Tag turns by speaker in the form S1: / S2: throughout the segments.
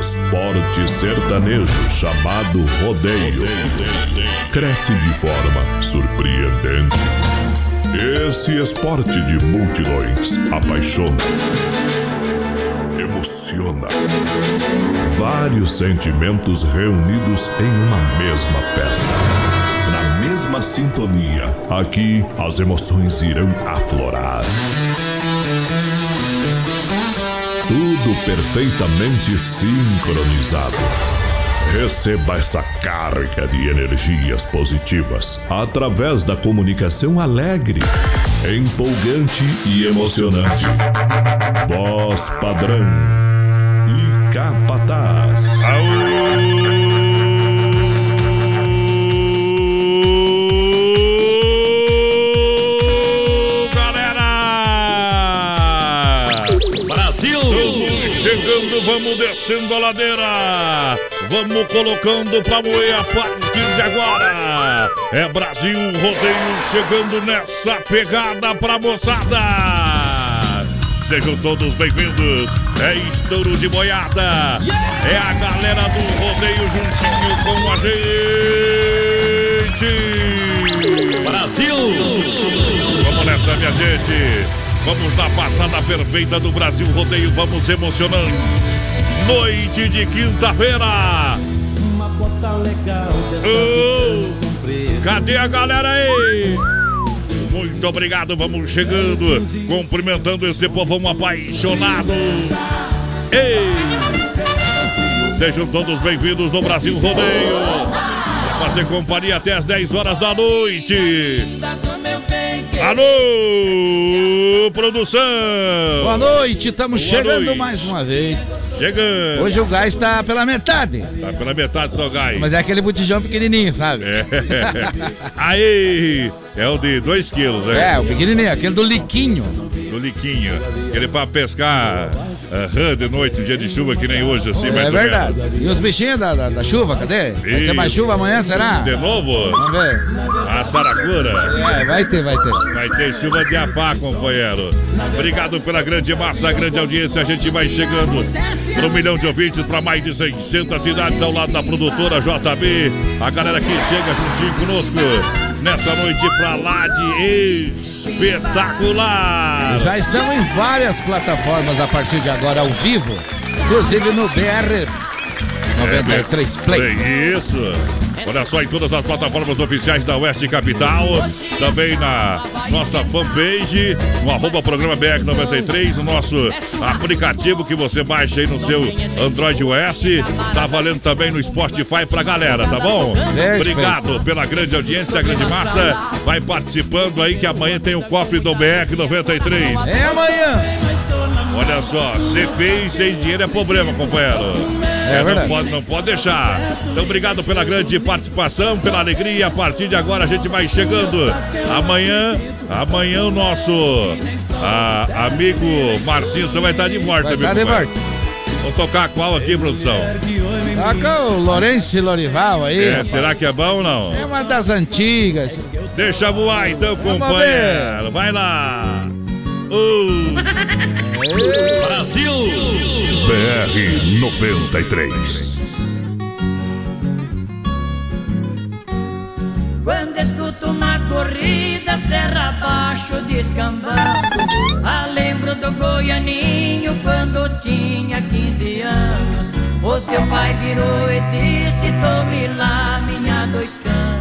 S1: Esporte sertanejo chamado rodeio cresce de forma surpreendente. Esse esporte de multidões apaixona, emociona. Vários sentimentos reunidos em uma mesma festa. Na mesma sintonia, aqui as emoções irão aflorar. Perfeitamente sincronizado. Receba essa carga de energias positivas através da comunicação alegre, empolgante e emocionante. Voz padrão e capataz.
S2: galera! Vamos descendo a ladeira. Vamos colocando pra moer a partir de agora. É Brasil Rodeio chegando nessa pegada pra moçada. Sejam todos bem-vindos. É estouro de boiada. É a galera do rodeio juntinho com a gente. Brasil! Vamos nessa, minha gente. Vamos na passada perfeita do Brasil Rodeio. Vamos emocionando. Noite de quinta-feira.
S3: Uma bota legal dessa.
S2: Cadê a galera aí? Muito obrigado, vamos chegando, cumprimentando esse povão apaixonado. Ei! Sejam todos bem-vindos no Brasil Rodeio. Fazer companhia até as 10 horas da noite. Alô, produção!
S4: Boa noite, estamos
S2: Boa
S4: chegando
S2: noite.
S4: mais uma vez.
S2: Chegando!
S4: Hoje o gás está pela metade,
S2: Tá pela metade só gás.
S4: mas é aquele botijão pequenininho, sabe?
S2: É. Aí! É o de 2 quilos, né?
S4: É, o pequenininho, aquele do liquinho.
S2: do Liquinho. Aquele pra pescar de noite, um dia de chuva que nem hoje, assim, mais
S4: É verdade. E os bichinhos da, da, da chuva, cadê? Vai ter mais chuva amanhã, será?
S2: De novo,
S4: Vamos ver.
S2: a Saracura.
S4: É, vai ter, vai ter.
S2: Vai ter chuva de apá, companheiro. Obrigado pela grande massa, grande audiência. A gente vai chegando para um milhão de ouvintes para mais de 600 cidades ao lado da produtora JB. A galera que chega juntinho conosco nessa noite pra lá de espetacular.
S4: Já estamos em várias plataformas a partir de agora ao vivo, inclusive no BR 93 Play.
S2: Bem, isso. Olha só, em todas as plataformas oficiais da Oeste Capital, também na nossa fanpage, no arroba programa BR93, o nosso aplicativo que você baixa aí no seu Android OS. Tá valendo também no Spotify pra galera, tá bom? Obrigado pela grande audiência, a grande massa. Vai participando aí que amanhã tem o cofre do BR93.
S4: É amanhã.
S2: Olha só, feio e sem dinheiro é problema, companheiro.
S4: É
S2: não
S4: verdade.
S2: pode, não pode deixar. Então, obrigado pela grande participação, pela alegria. A partir de agora a gente vai chegando. Amanhã, amanhã o nosso ah, amigo Marcinho você vai estar de volta,
S4: Vai
S2: meu
S4: estar de.
S2: Vou tocar qual aqui, produção?
S4: Toca o Lourenço Lorival aí.
S2: É, será que é bom ou não?
S4: É uma das antigas.
S2: Deixa voar então,
S4: Vamos
S2: companheiro. Vai lá. Uh.
S1: Brasil BR 93
S5: Quando escuto uma corrida, serra abaixo descambando. Ah, lembro do Goianinho quando tinha 15 anos. O seu pai virou e disse, tome lá minha dois canos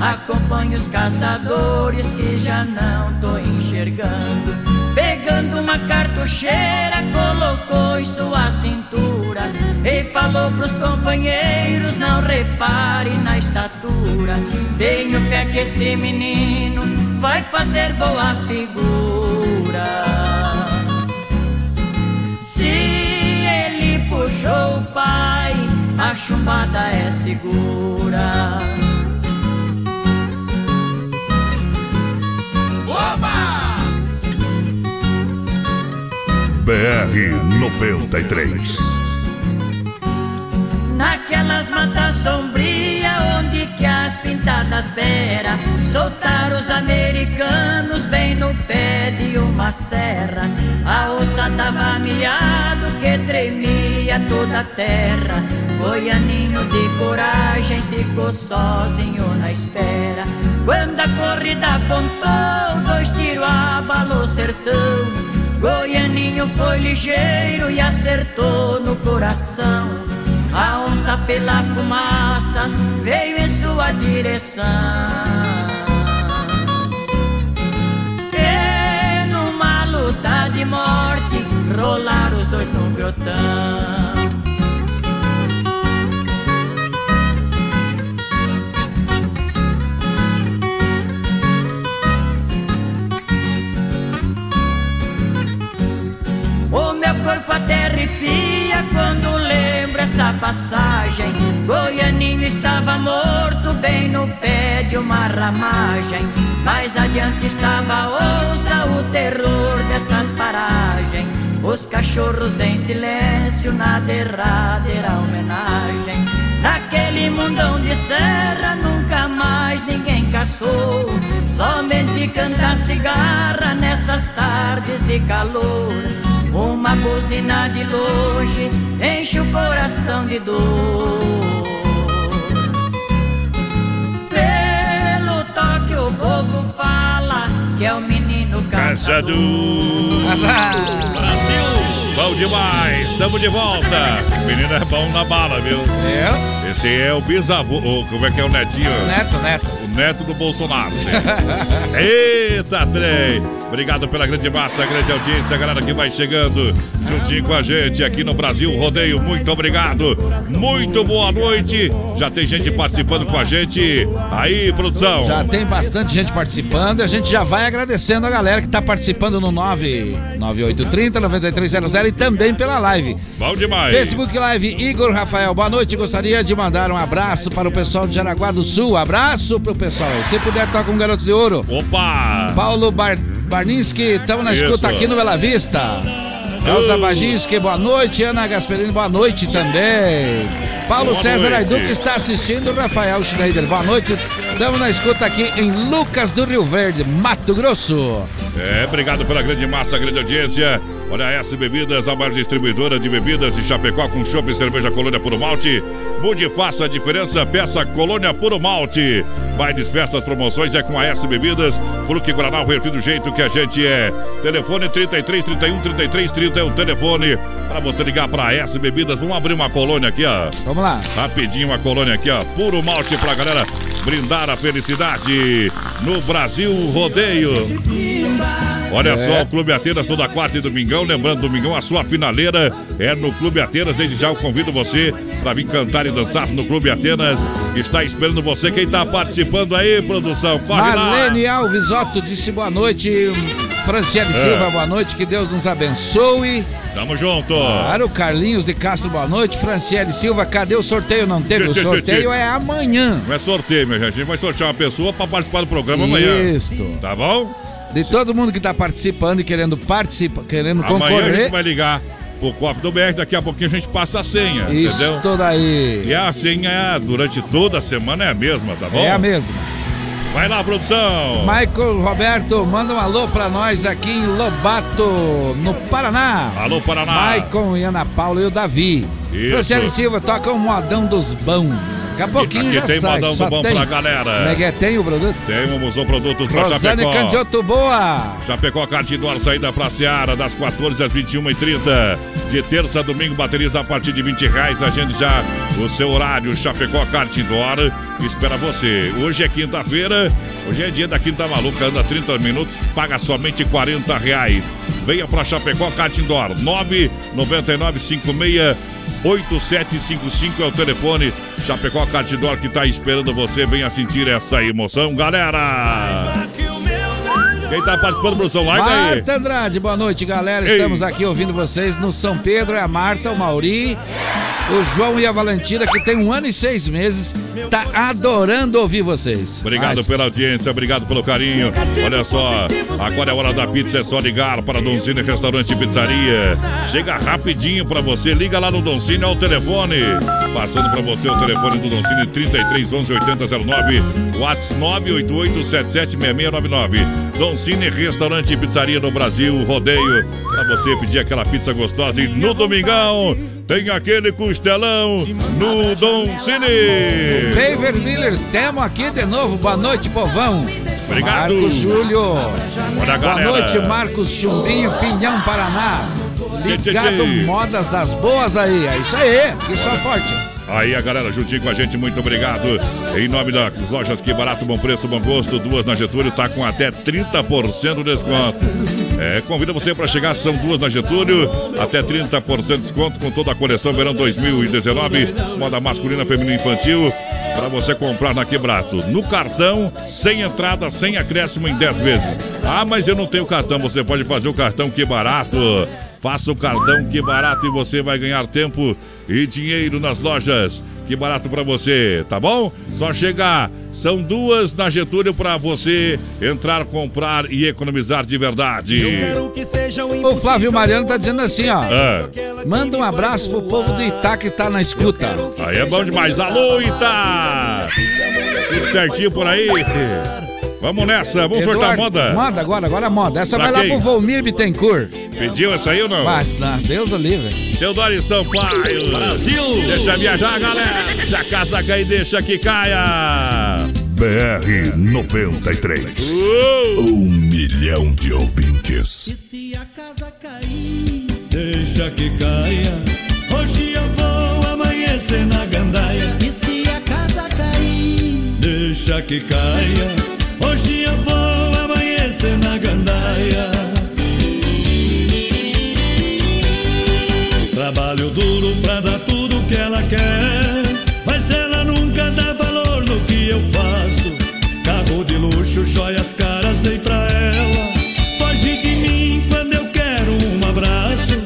S5: Acompanhe os caçadores que já não tô enxergando. Pegando uma cartucheira, colocou em sua cintura E falou pros companheiros, não repare na estatura. Tenho fé que esse menino vai fazer boa figura. Se ele puxou o pai, a chumbada é segura
S1: BR-93.
S5: Naquelas matas sombrias onde que as pintadas beira Soltaram os americanos bem no pé de uma serra. A onça tava miado que tremia toda a terra. Goianinho de coragem ficou sozinho na espera. Quando a corrida apontou, dois tiros abalou sertão Goianinho foi ligeiro e acertou no coração a onça pela fumaça veio em sua direção. E numa luta de morte rolaram os dois no grotão. Corpo até arrepia quando lembro essa passagem. Goianinho estava morto bem no pé de uma ramagem. Mais adiante estava onça, o terror destas paragens. Os cachorros em silêncio na derradeira homenagem. Naquele mundão de serra nunca mais ninguém caçou. Somente canta cigarra nessas tardes de calor. Uma buzina de longe enche o coração de dor. Pelo toque o povo fala que é o menino caçador.
S2: Caçador. Brasil. Bom demais, estamos de volta. Menino é bom na bala, viu?
S4: É?
S2: Esse é o bisavô, o- como é que é o netinho?
S4: Neto, neto.
S2: O neto do Bolsonaro. Eita, trem! Obrigado pela grande massa, grande audiência, galera que vai chegando juntinho com a gente aqui no Brasil Rodeio. Muito obrigado, muito boa noite. Já tem gente participando com a gente. Aí, produção.
S4: Já tem bastante gente participando e a gente já vai agradecendo a galera que tá participando no 99830 9300 e também pela live.
S2: Bom demais.
S4: Facebook Live Igor Rafael, boa noite. Gostaria de mandar um abraço para o pessoal de Jaraguá do Sul. Abraço pro pessoal. Se puder, toca um garoto de ouro.
S2: Opa!
S4: Paulo Bar Barninski, estamos na
S2: Isso.
S4: escuta aqui no Bela Vista. Elza Baginski, boa noite. Ana Gasperini, boa noite também. Paulo
S2: Boa
S4: César
S2: noite.
S4: Aidu, que está assistindo. Rafael Schneider, boa noite. Estamos na escuta aqui em Lucas do Rio Verde, Mato Grosso.
S2: É, obrigado pela grande massa, grande audiência. Olha, a S Bebidas, a maior distribuidora de bebidas de Chapecó com chopp e cerveja Colônia Puro Malte. Mude e faça a diferença, peça Colônia Puro Malte. Bailes, festas, promoções é com a S Bebidas. Fruque Guaraná, o refri do jeito que a gente é. Telefone 33 31 33 30 é o telefone para você ligar para a S Bebidas. Vamos abrir uma colônia aqui, ó.
S4: Vamos lá.
S2: Rapidinho uma colônia aqui, ó. Puro malte pra galera brindar a felicidade no Brasil Rodeio. Olha só, o Clube Atenas toda quarta e domingão. Lembrando, domingão, a sua finaleira é no Clube Atenas. Desde já eu convido você para vir cantar e dançar no Clube Atenas. Está esperando você. Quem está participando aí, produção? Corre
S4: Marlene
S2: lá.
S4: Alves Otto disse boa noite. Franciele
S2: É.
S4: Silva, boa noite. Que Deus nos abençoe.
S2: Tamo junto.
S4: Claro, Carlinhos de Castro, boa noite. Franciele Silva, cadê o sorteio? Não teve. O
S2: Tchê, tchê,
S4: sorteio
S2: tchê.
S4: é amanhã.
S2: Não é sorteio, minha gente. A gente vai sortear uma pessoa para participar do programa amanhã.
S4: Isto.
S2: Tá bom?
S4: De todo mundo que está participando e querendo participar, querendo
S2: Amanhã a
S4: concorrer.
S2: gente vai ligar pro cofre do BR. Daqui a pouquinho a gente passa a senha. Entendeu?
S4: Isso daí.
S2: E a senha durante toda a semana é a mesma, tá bom?
S4: É a mesma.
S2: Vai lá, produção.
S4: Michael Roberto, manda um alô pra nós aqui em Lobato, no Paraná.
S2: Alô, Paraná.
S4: Maicon e Ana Paula e o Davi.
S2: Isso.
S4: Silva, toca um modão dos bons. Daqui a pouquinho
S2: aqui
S4: já
S2: tem
S4: sai,
S2: modão do bom
S4: tem.
S2: pra galera.
S4: Como é que é? Tem o produto?
S2: Temos o produtos pra
S4: Rosane
S2: Chapecó.
S4: Candioto Boa.
S2: Chapecó Cartidor, saída pra Seara, das 14 às 21h30. De terça a domingo, baterias a partir de 20 reais. Agende já o seu horário. Chapecó Cartidor espera você. Hoje é quinta-feira, hoje é dia da Quinta Maluca. Anda 30 minutos, paga somente 40 reais. Venha pra Chapecó Cartidor, 99956 8755 é o telefone. Chapecó Cartidor que tá esperando você. Venha sentir essa emoção, galera. Quem tá participando, produção? Larga aí.
S4: Marta Andrade, boa noite, galera.
S2: Ei.
S4: Estamos aqui ouvindo vocês no São Pedro. É a Marta, o Mauri, o João e a Valentina, que tem um ano e seis meses, tá adorando ouvir vocês.
S2: Obrigado
S4: Mas-
S2: pela audiência, obrigado pelo carinho. Olha só, agora é hora da pizza, é só ligar para Doncini Restaurante e Pizzaria. Chega rapidinho para você, liga lá no Doncini ao telefone. Passando para você o telefone do Doncini 33 11 8009, WhatsApp 988 776699. Doncini Restaurante e Pizzaria no Brasil, rodeio, para você pedir aquela pizza gostosa e no domingão tem aquele costelão no Doncini.
S4: David Miller, temos aqui de novo. Boa noite, povão.
S2: Obrigado.
S4: Marcos Júlio.
S2: Olha a
S4: Boa noite, Marcos Chumbinho, Pinhão, Paraná.
S2: Tchê, tchê,
S4: Ligado
S2: tchê.
S4: modas das boas aí. É isso aí, que só forte.
S2: Aí a galera juntinho com a gente, muito obrigado. Em nome das lojas Que Barato, Bom Preço, Bom Gosto, duas na Getúlio, tá com até 30% de desconto. É, convido você para chegar, são duas na Getúlio, até 30% de desconto com toda a coleção verão 2019, moda masculina, feminina e infantil, para você comprar na Quebrato. No cartão, sem entrada, sem acréscimo em 10 vezes. Ah, mas eu não tenho cartão, você pode fazer o cartão Que Barato. Faça o cartão Que Barato e você vai ganhar tempo e dinheiro nas lojas. Que barato pra você, tá bom? Só chegar. São duas na Getúlio pra você entrar, comprar e economizar de verdade.
S4: O Flávio Mariano tá dizendo assim, ó.
S2: Ah,
S4: Manda um abraço pro povo do Itá que tá na escuta.
S2: aí é bom demais. Alô, Ita! Tudo certinho por aí? Vamos nessa, vamos sortar
S4: Eduardo,
S2: moda.
S4: Moda agora, agora moda. Essa
S2: Pra
S4: vai lá
S2: quem?
S4: pro Volmir Bittencourt.
S2: Pediu essa aí ou não?
S4: Mas, não, Deus o livre.
S2: Teodoro Sampaio. Brasil! Deixa viajar, galera. Deixa a casa cair, deixa que caia.
S1: BR 93.
S2: Uou!
S1: Um milhão de ouvintes.
S3: E se a casa cair, deixa que caia. Hoje eu vou amanhecer na gandaia. E se a casa cair, deixa que caia. Hoje eu vou amanhecer na gandaia. Duro pra dar tudo que ela quer. Mas ela nunca dá valor no que eu faço. Carro de luxo, joias caras dei pra ela. Foge de mim quando eu quero um abraço.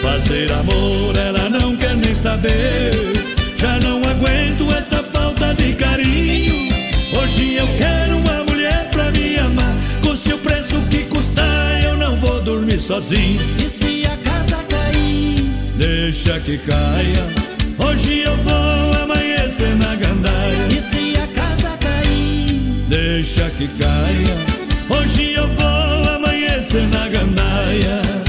S3: Fazer amor ela não quer nem saber. Já não aguento essa falta de carinho. Hoje eu quero uma mulher pra me amar. Custe o preço que custar, eu não vou dormir sozinho. Deixa que caia. Hoje eu vou amanhecer na gandaia. E se a casa cair? Deixa que caia. Hoje eu vou amanhecer na gandaia.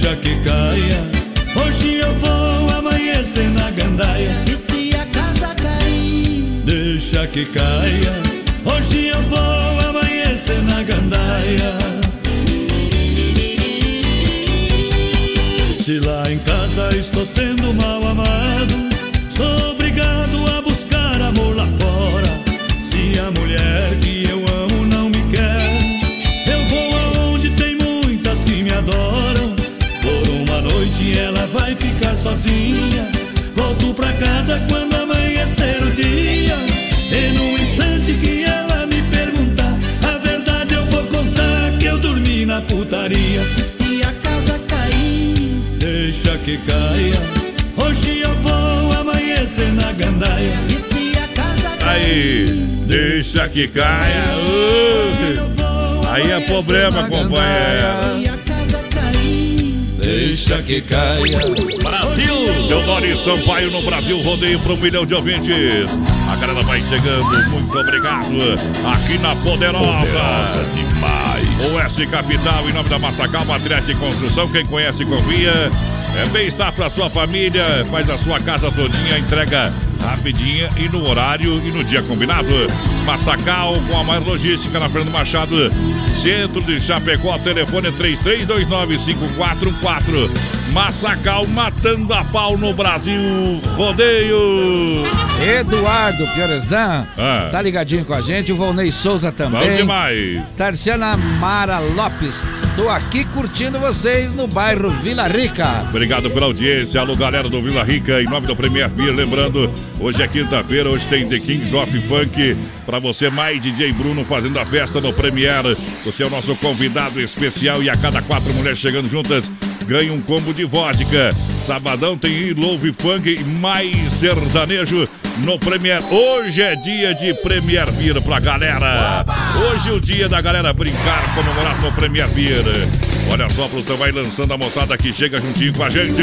S3: Deixa que caia. Hoje eu vou amanhecer na gandaia. E se a casa cair? Deixa que caia. Hoje eu vou amanhecer na gandaia. Se lá em casa estou sendo sozinha. Volto pra casa quando amanhecer o dia. E num instante que ela me perguntar, a verdade eu vou contar que eu dormi na putaria. E se a casa cair? Deixa que caia. Hoje eu vou amanhecer na gandaia. E se a casa
S2: Aí, deixa que caia. Uh, Aí é problema, companheiro.
S3: Deixa que caia.
S2: Brasil! Teodoro Sampaio no Brasil, rodeio para um milhão de ouvintes. A galera vai chegando, muito obrigado. Aqui na Poderosa.
S1: Poderosa demais.
S2: Oeste Capital, em nome da Massacal, Materiais de Construção, quem conhece, confia. É bem-estar para sua família, faz a sua casa todinha, entrega rapidinha e no horário e no dia combinado. Massacal, com a maior logística na Fernando Machado, centro de Chapecó, telefone 33295414. Massacal matando a pau no Brasil. Rodeio.
S4: Eduardo Piorezan
S2: Ah.
S4: tá ligadinho com a gente. O Volney Souza
S2: Bom
S4: também.
S2: demais.
S4: Tarciana Mara Lopes. Tô aqui curtindo vocês no bairro Vila Rica.
S2: Obrigado pela audiência. Alô, galera do Vila Rica, em nome do Premier Beer. Lembrando, hoje é quinta-feira, hoje tem The Kings of Funk. Pra você, mais DJ Bruno fazendo a festa no Premier. Você é o nosso convidado especial e a cada quatro mulheres chegando juntas, ganha um combo de vodka. Sabadão tem Love Funk e mais sertanejo no Premier. Hoje é dia de Premier Beer pra galera. Hoje é o dia da galera brincar, comemorar no Premier Beer. Olha só, a produção vai lançando a moçada que chega juntinho com a gente.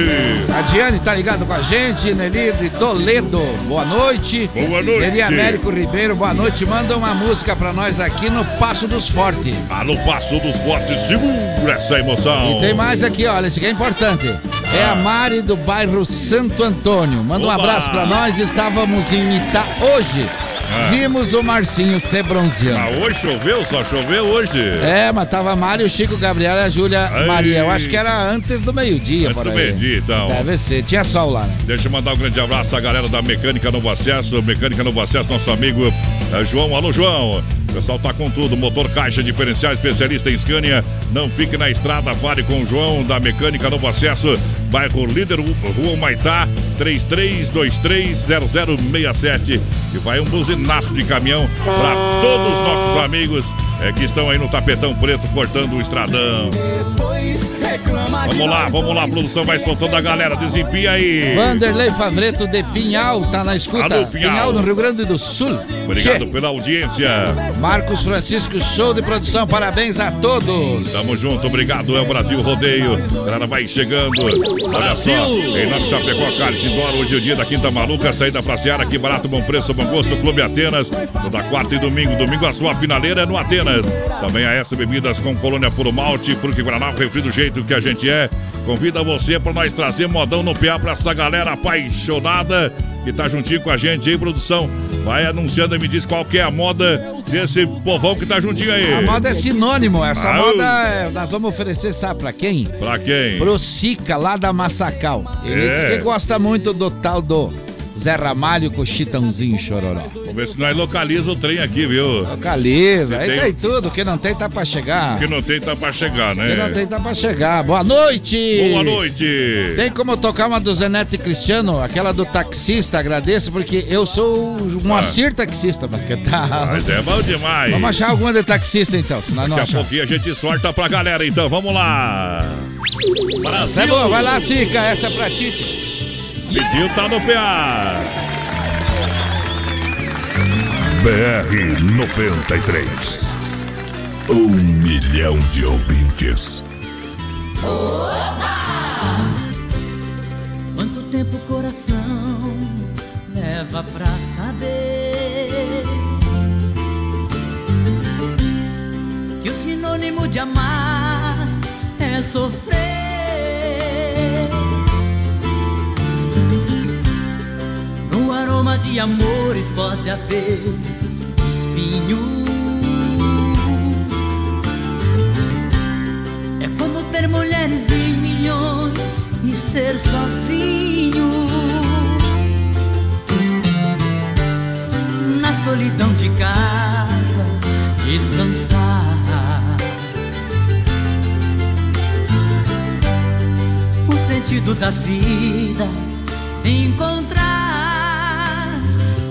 S4: A Diane tá ligado com a gente, Nelly de Toledo, boa noite.
S2: Boa noite.
S4: Eli Américo Ribeiro, boa noite. Manda uma música pra nós aqui no Passo dos Fortes.
S2: Alô, Passo dos Fortes, segura essa emoção.
S4: E tem mais aqui, olha, esse aqui é importante. É a Mari do bairro Santo Antônio. Manda um
S2: Oba!
S4: abraço pra nós. Estávamos em Itá hoje.
S2: Ah.
S4: Vimos o Marcinho se bronzeando.
S2: Ah, hoje choveu, só choveu hoje.
S4: É, mas tava a Mari, o Chico, Gabriela e a Júlia. Maria. Eu acho que era antes do meio-dia.
S2: Antes do meio-dia, então.
S4: Deve ser. Tinha sol lá, né?
S2: Deixa eu mandar um grande abraço à galera da Mecânica Novo Acesso. Mecânica Novo Acesso, nosso amigo eh, João. Alô, João. O pessoal tá com tudo. Motor, caixa, diferencial, especialista em Scania. Não fique na estrada, fale com o João da Mecânica Novo Acesso. Bairro Líder, Rua Maitá, 33230067. E vai um buzinaço de caminhão para todos os nossos amigos eh, que estão aí no tapetão preto cortando o estradão. Vamos lá, vamos lá, produção vai soltando a galera. Desempia aí.
S4: Vanderlei Favreto de Pinhal tá na escuta.
S2: Alô, Pinhal.
S4: no Rio Grande do Sul.
S2: Obrigado
S4: Che.
S2: pela audiência.
S4: Marcos Francisco, show de produção. Parabéns a todos.
S2: Tamo junto, obrigado. É o Brasil Rodeio. A galera vai chegando. Olha só, em nome de Chapecó, Cartidor, hoje é o dia da Quinta Maluca, saída pra Seara, que barato, bom preço, bom gosto, Clube Atenas. Toda quarta e domingo. Domingo a sua finaleira é no Atenas. Também a S Bebidas com Colônia Puro Malte, Fruque Guaraná, refri do jeito que a gente é. Convida você pra nós trazer modão no PA pra essa galera apaixonada que tá juntinho com a gente aí, produção. Vai anunciando e me diz qual que é a moda desse povão que tá juntinho aí.
S4: A moda é sinônimo. Essa
S2: Ah,
S4: moda é- nós vamos oferecer, sabe pra quem?
S2: Pra quem?
S4: Pro Sica, lá da Massacal. Ele
S2: É.
S4: diz que gosta muito do tal do Zé Ramalho com Chitãozinho Chororó.
S2: Vamos ver se nós localiza o trem aqui, viu?
S4: Localiza,
S2: Se
S4: aí
S2: tem-
S4: tem tudo. Quem não tem tá pra chegar.
S2: O que não tem tá pra chegar,
S4: Quem não
S2: né?
S4: tem tá pra chegar. Boa noite!
S2: Boa noite!
S4: Tem como tocar uma do Zenete Cristiano, aquela do taxista, agradeço, porque eu sou um
S2: Ah.
S4: Moacir taxista, mas que tal?
S2: Mas é bom demais.
S4: Vamos achar alguma de taxista então, se nós não
S2: Daqui a pouquinho a gente sorta pra galera, então vamos lá!
S4: Essa é boa, vai lá, Sica, essa é pra Tite.
S2: Pediu, tá no PA!
S1: BR 93. Um milhão de ouvintes.
S5: Quanto tempo o coração leva pra saber que o sinônimo de amar é sofrer? Aroma de amores pode haver espinhos. É como ter mulheres em milhões e ser sozinho. Na solidão de casa, descansar. O sentido da vida, encontrar.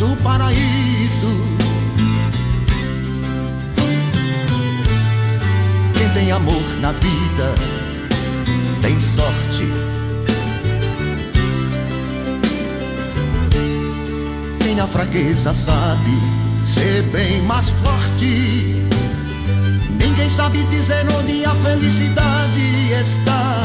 S6: do paraíso. Quem tem amor na vida tem sorte. Quem na fraqueza sabe ser bem mais forte. Ninguém sabe dizer onde a felicidade está.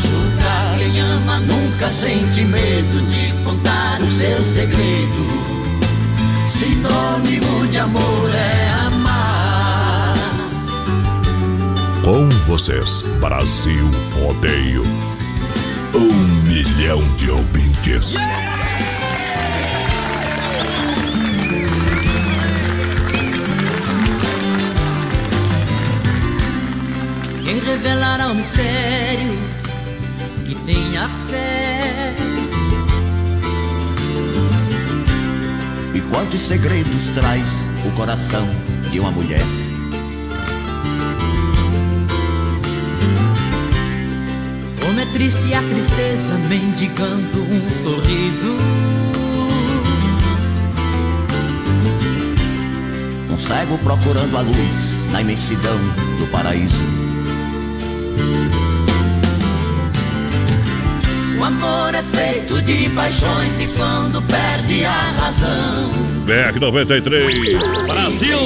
S6: machucar. Quem ama nunca sente medo de contar o seu segredo. Sinônimo de amor é amar.
S1: Com vocês, Brasil Rodeio. Um milhão de ouvintes.
S7: Quem revelará o mistério tenha fé.
S6: E quantos segredos traz o coração de uma mulher?
S7: Como é triste a tristeza mendigando um sorriso.
S6: Um cego procurando a luz na imensidão do paraíso.
S7: Amor é feito de paixões e quando perde a razão.
S2: BR-93.
S3: Brasil!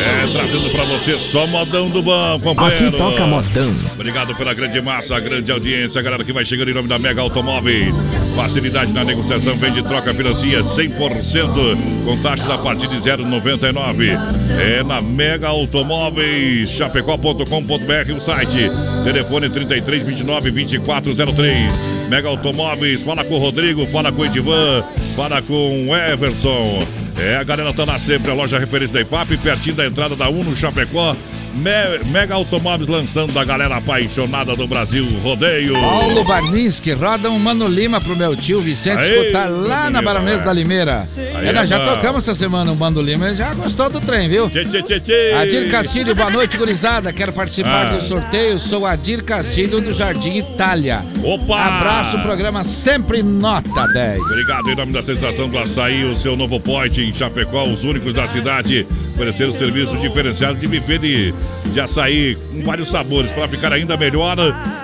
S2: É, trazendo pra você só modão do bom, companheiro.
S3: Aqui toca modão.
S2: Obrigado pela grande massa, a grande audiência, a galera que vai chegando em nome da Mega Automóveis. Facilidade na negociação, vende, troca, financia 100%, com taxas a partir de 0,99. É na Mega Automóveis, chapecó.com.br, o site. Telefone 33 29 2403. Mega Automóveis, fala com o Rodrigo, fala com o Edivan, fala com o Everson. É, a galera tá lá sempre, a loja referência da IPAP, pertinho da entrada da Uno Chapecó. Me- Mega Automóveis lançando a galera apaixonada do Brasil Rodeio.
S4: Paulo Barninski, roda um Mano Lima pro meu tio Vicente
S2: Aê,
S4: escutar lá na Baronesa
S2: é.
S4: da Limeira. É, nós já tocamos essa semana o Mano Lima, ele já gostou do trem, viu?
S2: Tchê, tchê, tchê, tchê.
S4: Adir Castilho, boa noite, gurizada. Quero participar
S2: Ah.
S4: do sorteio. Sou Adir Castilho do Jardim Itália.
S2: Opa!
S4: Abraço, programa sempre nota 10.
S2: Obrigado em nome da Sensação do Açaí, o seu novo point em Chapecó, os únicos da cidade, oferecer o serviço diferenciado de buffet de, de açaí com vários sabores para ficar ainda melhor.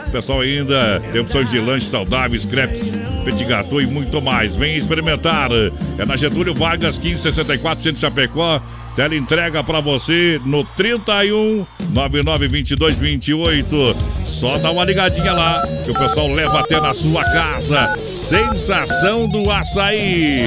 S2: O pessoal ainda tem opções de lanches saudáveis, crepes, petit gâteau e muito mais. Vem experimentar. É na Getúlio Vargas, 1564, Centro Chapecó. Tela entrega para você no 31 99 22 28. Só dá uma ligadinha lá que o pessoal leva até na sua casa. Sensação do açaí.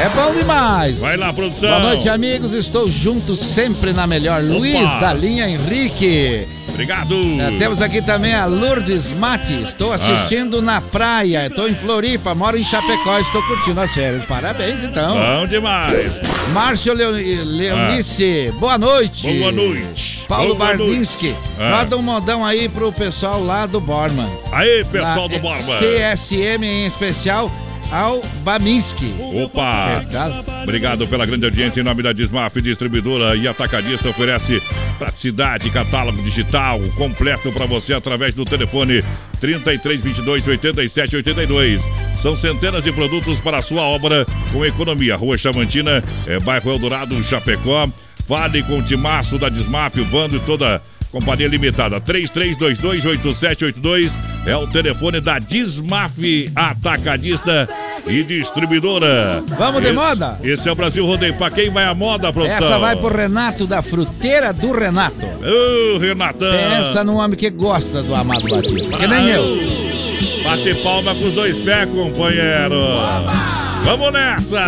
S4: É bom demais.
S2: Vai lá, produção.
S4: Boa noite, amigos. Estou junto sempre na melhor. Luiz da linha Henrique.
S2: Obrigado.
S4: É, temos aqui também a Lourdes Mate. Estou assistindo na praia. Estou em Floripa, moro em Chapecó. Estou curtindo as férias. Parabéns, então.
S2: Bom demais.
S4: Márcio Leo- Leonice, boa noite.
S2: Boa noite.
S4: Paulo
S2: Boa noite.
S4: Barninski,
S2: Ah.
S4: um modão aí pro pessoal lá do Borman.
S2: Aí, pessoal
S4: Na
S2: do Borba.
S4: CSM em especial ao Baminski.
S2: Opa! Obrigado pela grande audiência em nome da Dismaf, distribuidora e atacadista oferece praticidade, catálogo digital completo para você através do telefone 33 22 87 82. São centenas de produtos para a sua obra com economia. Rua Chamantina, é, bairro Eldorado, Chapecó. Fale com o Timaço da Dismaf, o Vando e toda Companhia Limitada 33228782 é o telefone da Dismaf Atacadista e Distribuidora.
S4: Vamos de moda?
S2: Esse é o Brasil Rodeio. Pra quem vai a moda, produção?
S4: Essa vai pro Renato da Fruteira do Renato.
S2: Ô, Renatão.
S4: Pensa num homem que gosta do Amado Batista. Que nem eu.
S2: Bate palma com os dois pés, companheiro. Vamos nessa!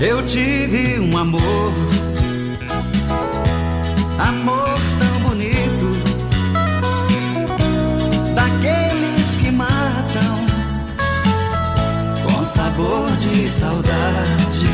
S8: Eu tive um amor, amor tão bonito, daqueles que matam com sabor de saudade.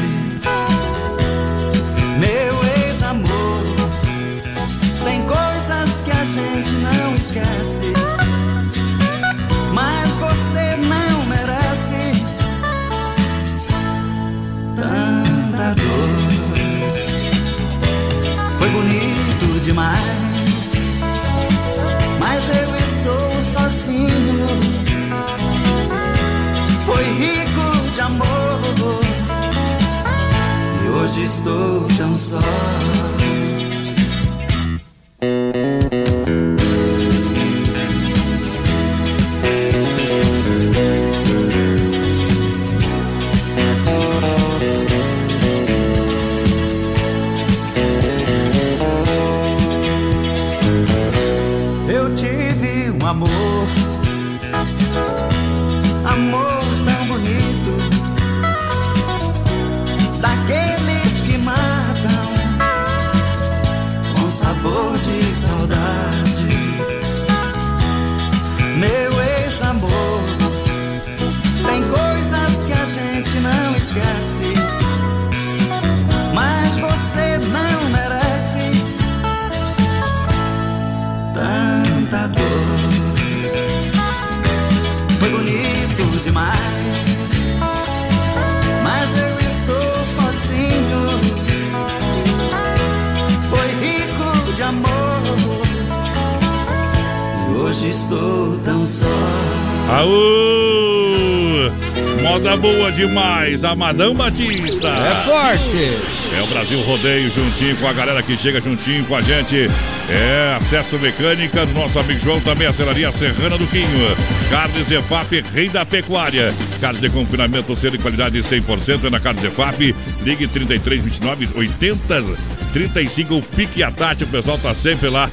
S8: Hoje estou tão só. E hoje estou tão só.
S2: Aô! Moda boa demais, a Madame Batista.
S4: É forte.
S2: É o Brasil Rodeio juntinho com a galera que chega juntinho com a gente. É acesso mecânica do nosso amigo João, também a Celaria Serrana do Quinho. Carnes EFAP, rei da pecuária. Carnes de confinamento, selo e qualidade 100% é na Carnes EFAP. Ligue 33 29 80 35. O Pique e a Tati, o pessoal tá sempre lá.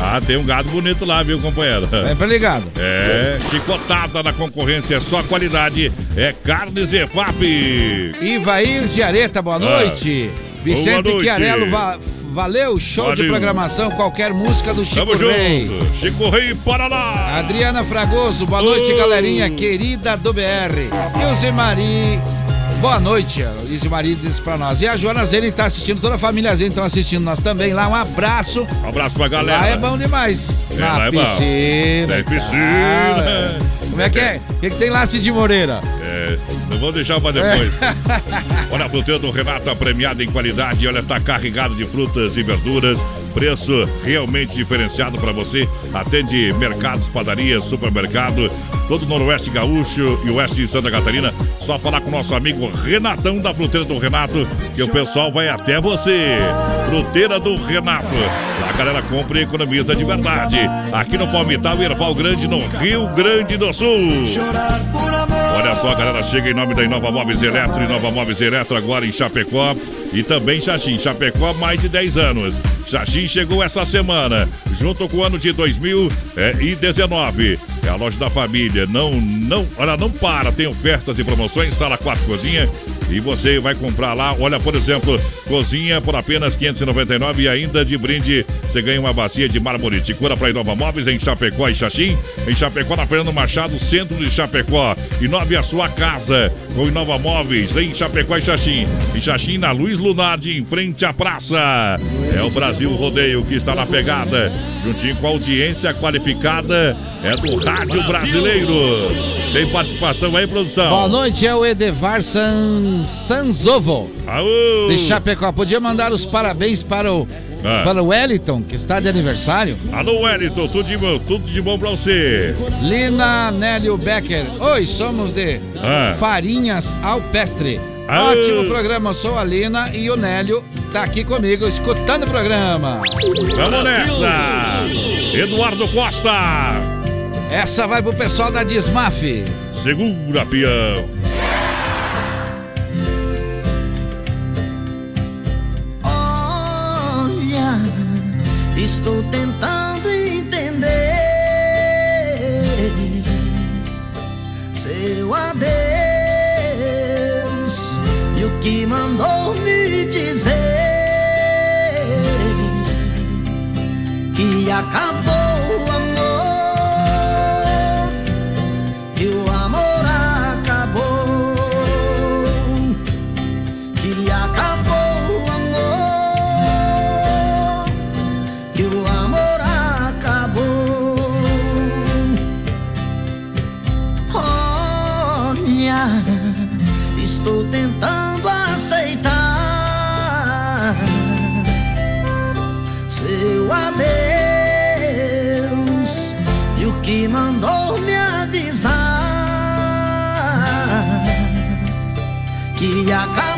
S2: Ah, tem um gado bonito lá, viu, companheiro?
S4: Sempre ligado.
S2: É, chicotada na concorrência, é só qualidade. É Carnes EFAP.
S4: Ivair de Areta, boa noite. Vicente
S2: Ah. noite.
S4: Chiarello, va- valeu, show de
S2: Valeu.
S4: programação, qualquer música do Chico
S2: Tamo
S4: Rei.
S2: junto. Chico Rei, para lá.
S4: Adriana Fragoso, boa noite, galerinha querida do BR. Ilze Mari, boa noite. Ilze Mari disse pra nós. E a Joana Zene tá assistindo, toda a família Zene estão assistindo nós também lá. Um abraço.
S2: Um abraço pra galera.
S4: Lá é bom demais.
S2: É, lá
S4: Na
S2: é bom.
S4: piscina.
S2: Tem
S4: e
S2: piscina.
S4: tal, é. Como é que é? O que, que tem lá, Cid Moreira?
S2: É, não vou deixar pra depois. Olha a fruteira do Renato, premiada em qualidade. Olha, tá carregado de frutas e verduras. Preço realmente diferenciado para você. Atende mercados, padarias, supermercado, todo o Noroeste Gaúcho e Oeste de Santa Catarina. Só falar com nosso amigo Renatão da Fruteira do Renato, que o pessoal vai até você. Fruteira do Renato. A galera compra e economiza de verdade. Aqui no Palmital, Erval Grande, no Rio Grande do Sul. Olha só, a galera chega em nome da Inova Móveis Eletro, Inova Móveis Eletro agora em Chapecó e também Xaxim. Chapecó mais de 10 anos. Xaxim chegou essa semana, junto com o ano de 2019. É a loja da família. Não, não, olha, não para. Tem ofertas e promoções, sala 4 cozinha. E você vai comprar lá, olha, por exemplo, cozinha por apenas 599 e ainda de brinde você ganha uma bacia de mármore Ticura para Inova Móveis em Chapecó e Xaxim. Em Chapecó, na Fernando Machado, centro de Chapecó. Inove a sua casa com Inova Móveis em Chapecó e Xaxim. Em Xaxim, na Luiz Lunardi, em frente à praça. É o Brasil Rodeio que está na pegada, juntinho com a audiência qualificada, é do Rádio Brasileiro. Tem participação aí, produção?
S4: Boa noite, é o Edevar San... Sanzovo.
S2: Aô!
S4: De Chapecó. Podia mandar os parabéns para o,
S2: Ah.
S4: para o Wellington, que está de aniversário.
S2: Alô, Wellington, tudo de bom, tudo de bom pra você.
S4: Lina Nélio Becker. Oi, somos de
S2: Ah.
S4: Farinhas Alpestre.
S2: Ah.
S4: Ótimo programa, sou a Lina e o Nélio tá aqui comigo escutando o programa.
S2: Vamos nessa! Eduardo Costa!
S4: Essa vai pro pessoal da Dismaf.
S2: Segura, peão!
S9: Estou tentando entender seu adeus e o que mandou me dizer que acabou Estou tentando aceitar seu adeus e o que mandou me avisar que acabou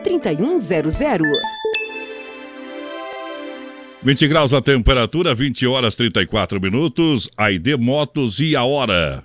S10: 3100.
S2: 20 graus a temperatura, 20 horas 34 minutos. AID Motos e a hora.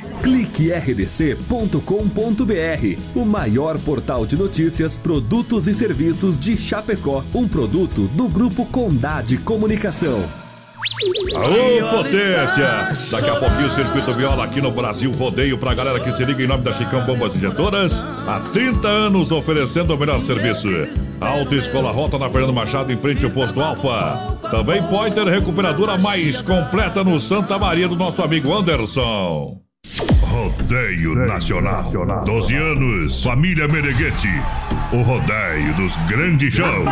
S11: em um
S12: Clique rdc.com.br, o maior portal de notícias, produtos e serviços de Chapecó, um produto do grupo Condade Comunicação.
S2: Alô, potência! Daqui a pouquinho o Circuito Viola aqui no Brasil Rodeio pra galera que se liga em nome da Chicão Bombas Injetoras. Há 30 anos oferecendo o melhor serviço. Autoescola Rota na Fernando Machado em frente ao posto Alfa. Também pode ter recuperadora mais completa no Santa Maria do nosso amigo Anderson. Rodeio Nacional. 12 anos, família Meneghete. O rodeio dos grandes shows.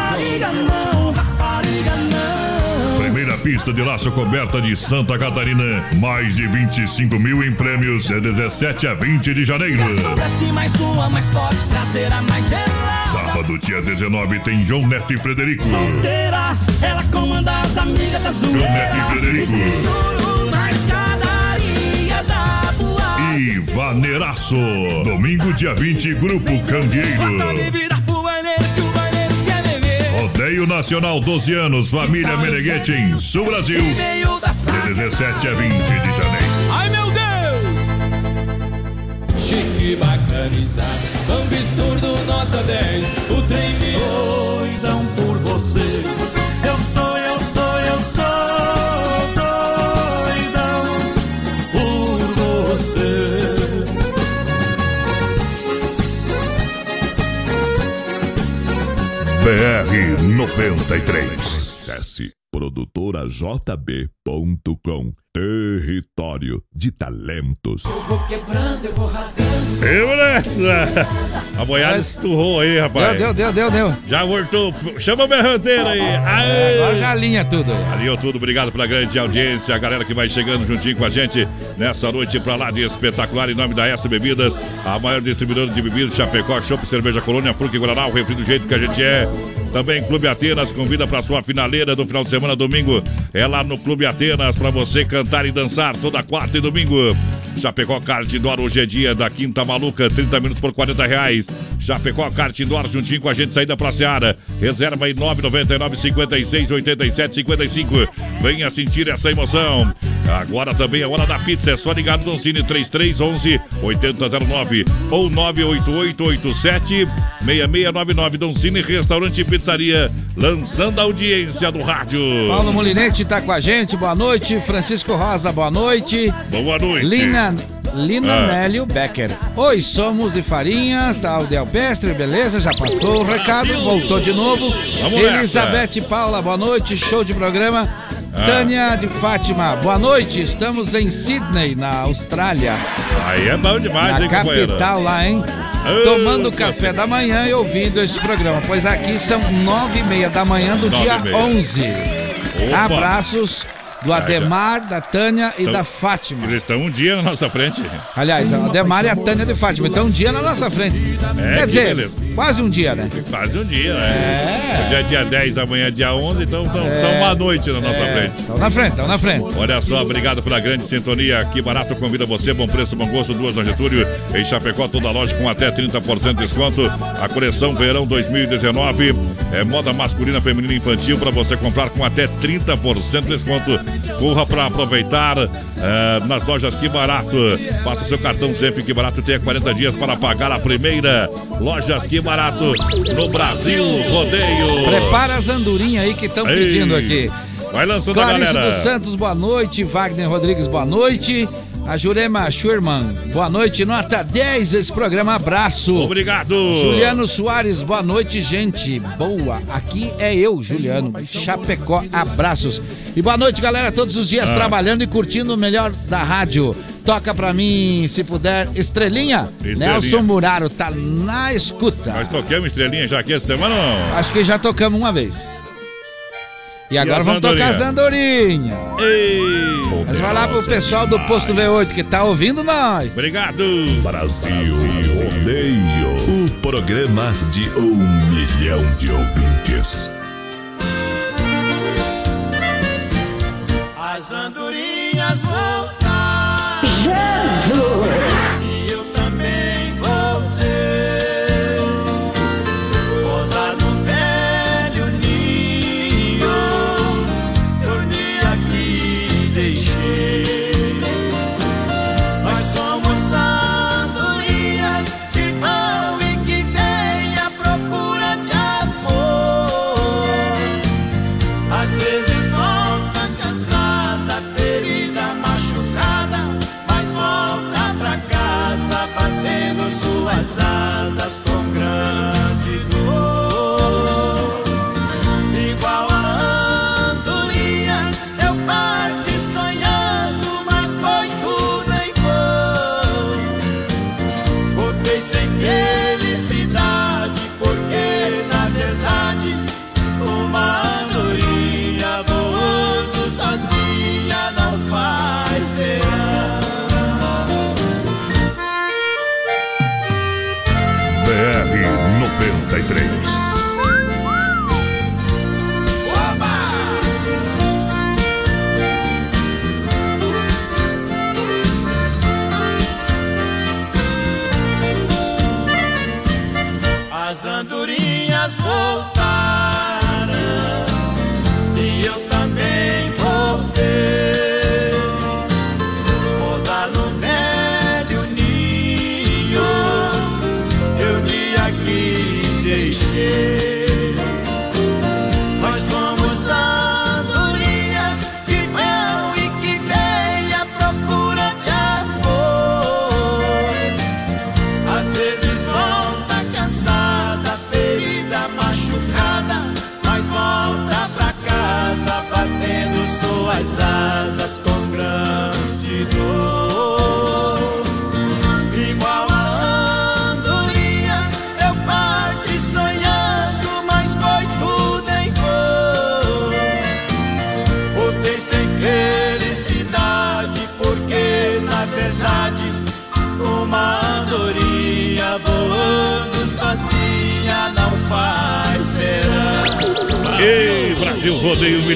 S2: Primeira pista de laço coberta de Santa Catarina. Mais de 25 mil em prêmios de 17 a 20 de janeiro.
S13: Desce mais uma, mas pode trazer a mais gelada.
S2: Sábado, dia 19, tem João Neto e Frederico.
S13: Solteira, ela comanda as amigas da
S2: João Neto e Frederico. Vaneiraço. Domingo, dia 20, Grupo Candeeiro. Rodeio Nacional 12 anos, família Meneghete em Sul Brasil. De 17 a 20 de janeiro.
S14: Ai meu Deus! Chique bacanizado, absurdo nota 10. O trem me
S9: Doidão por
S1: BR 93. Acesse produtorajb.com. Território de talentos.
S9: Vou quebrando, eu vou rasgando.
S2: E beleza? A boiada esturrou aí, rapaz.
S4: Deu, deu, deu, deu.
S2: Já voltou. Chama a berranteira aí. Aê!
S4: Agora já alinha tudo.
S2: Alinhou tudo, obrigado pela grande audiência, a galera que vai chegando juntinho com a gente nessa noite pra lá de espetacular em nome da S Bebidas, a maior distribuidora de bebidas, Chapecó, Chopp, Cerveja Colônia, Fruque Guaraná, o refri do jeito que a gente é. Também Clube Atenas convida pra sua finaleira do final de semana, domingo. É lá no Clube Atenas pra você cantar e dançar toda quarta e domingo. Chapecó Kart Indoor, hoje é dia da Quinta Maluca, 30 minutos por 40 reais. Chapecó Kart Indoor, juntinho com a gente, saída pra Seara. Reserva em 999 56 87 55. Venha sentir essa emoção. Agora também é hora da pizza, é só ligar no Doncini 3311 8009 ou 98887 6699 Doncini Restaurante e Pizzaria, lançando a audiência do rádio.
S4: Paulo Molinete tá com a gente, boa noite. Francisco Rosa, boa noite.
S2: Boa noite.
S4: Lina, Lina
S2: Ah.
S4: Nélio Becker. Oi, somos de Farinha, tá o Delpestre, beleza? Já passou o recado, voltou de novo.
S2: Vamos
S4: Elizabeth Paula, boa noite, show de programa.
S2: Ah.
S4: Tânia de Fátima, boa noite. Estamos em Sydney, na Austrália.
S2: Aí é bom demais,
S4: na
S2: hein,
S4: capital lá, hein? Tomando café da manhã e ouvindo este programa, pois aqui são nove e meia da manhã do dia
S2: e meia.
S4: 11.
S2: Opa.
S4: Abraços do Ademar, da Tânia e
S2: Então,
S4: da Fátima.
S2: Eles estão um dia na nossa frente.
S4: Aliás, o Ademar e a Tânia de Fátima. Então, um dia na nossa frente.
S2: É,
S4: Quer
S2: que
S4: dizer,
S2: beleza.
S4: quase um dia, né?
S2: Quase um dia, né? Hoje é dia 10, amanhã é dia 11, então estão
S4: É.
S2: uma noite na nossa
S4: É,
S2: frente.
S4: Estão na frente, estão na frente.
S2: Olha só, obrigado pela grande sintonia. Que barato convida você. Bom preço, bom gosto. Duas na Getúlio. Em Chapecó, toda loja com até 30% de desconto. A coleção Verão 2019 é moda masculina, feminina e infantil para você comprar com até 30% de desconto. Corra para aproveitar eh, nas lojas Que Barato. Faça seu cartão sempre Que Barato tenha 40 dias para pagar a primeira. Lojas Que Barato no Brasil Rodeio.
S4: Prepara as andorinhas aí que estão pedindo aqui.
S2: Vai lançando a
S4: Clarice
S2: galera.
S4: dos Santos, boa noite. Wagner Rodrigues, boa noite. A Jurema Schurman, boa noite. Nota 10 esse programa, abraço.
S2: Obrigado.
S4: Juliano Soares, boa noite, gente. Boa. Aqui é eu, Juliano. Chapecó, abraços. E boa noite, galera. Todos os dias
S2: Ah.
S4: trabalhando e curtindo o melhor da rádio. Toca pra mim, se puder, estrelinha.
S2: Estrelinha.
S4: Nelson Muraro tá na escuta.
S2: Nós toquemos estrelinha já aqui essa semana ou não?
S4: Acho que já tocamos uma vez. E agora
S2: as
S4: vamos tocar as
S2: andorinhas? Ei!
S4: Vamos falar pro pessoal do Posto V8 que tá ouvindo nós.
S2: Obrigado.
S1: Brasil Rodeio. O programa de um milhão de ouvintes.
S9: As andorinhas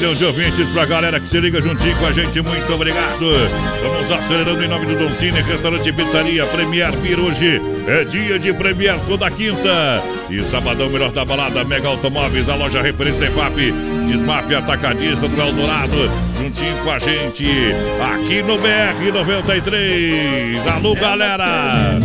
S2: milhão de ouvintes pra galera que se liga juntinho com a gente. Muito obrigado. Vamos acelerando em nome do Don Cine, restaurante e pizzaria Premier Beer hoje. É dia de Premier toda quinta. E sabadão, melhor da balada, Mega Automóveis, a loja referência da EFAP, Desmaf Atacadista do Eldorado, juntinho com a gente, aqui no BR 93. Alô, galera!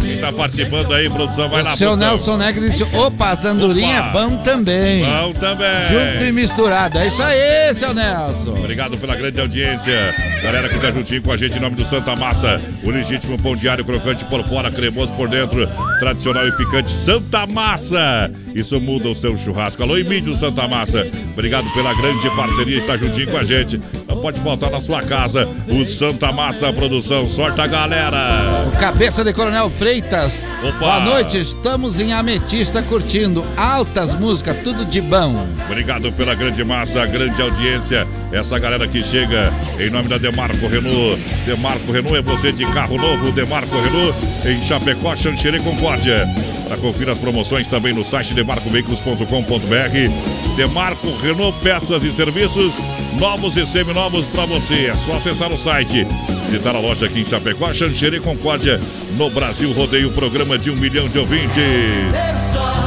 S2: Quem tá participando aí, produção, vai
S4: O seu. Nelson Negri disse: opa, as andorinhas
S2: Opa.
S4: bom também.
S2: Bom também.
S4: Junto e misturado. É isso aí, seu Nelson.
S2: Obrigado pela grande audiência. Galera que tá juntinho com a gente em nome do Santa Massa. O legítimo pão diário crocante por fora, cremoso por dentro. Tradicional e picante Santa Massa. Isso muda o seu churrasco. Alô, Emílio Santa Massa. Obrigado pela grande parceria. Está juntinho com a gente. Não pode faltar na sua casa. O Santa Massa Produção. Sorte a galera.
S4: O cabeça de Coronel Freitas.
S2: Opa.
S4: Boa noite, estamos em Ametista curtindo altas músicas, tudo de bom.
S2: Obrigado pela grande massa, grande audiência. Essa galera que chega em nome da Demarco Renault. Demarco Renault é você de carro novo. Demarco Renault em Chapecó, Xanxerê, Concórdia. Para conferir as promoções também no site demarcoveículos.com.br. Demarco Renault Peças e Serviços novos e seminovos para você. É só acessar o site. Visitar a loja aqui em Chapecó, Xanxerê, Concórdia. No Brasil Rodeio, programa de um milhão de ouvintes.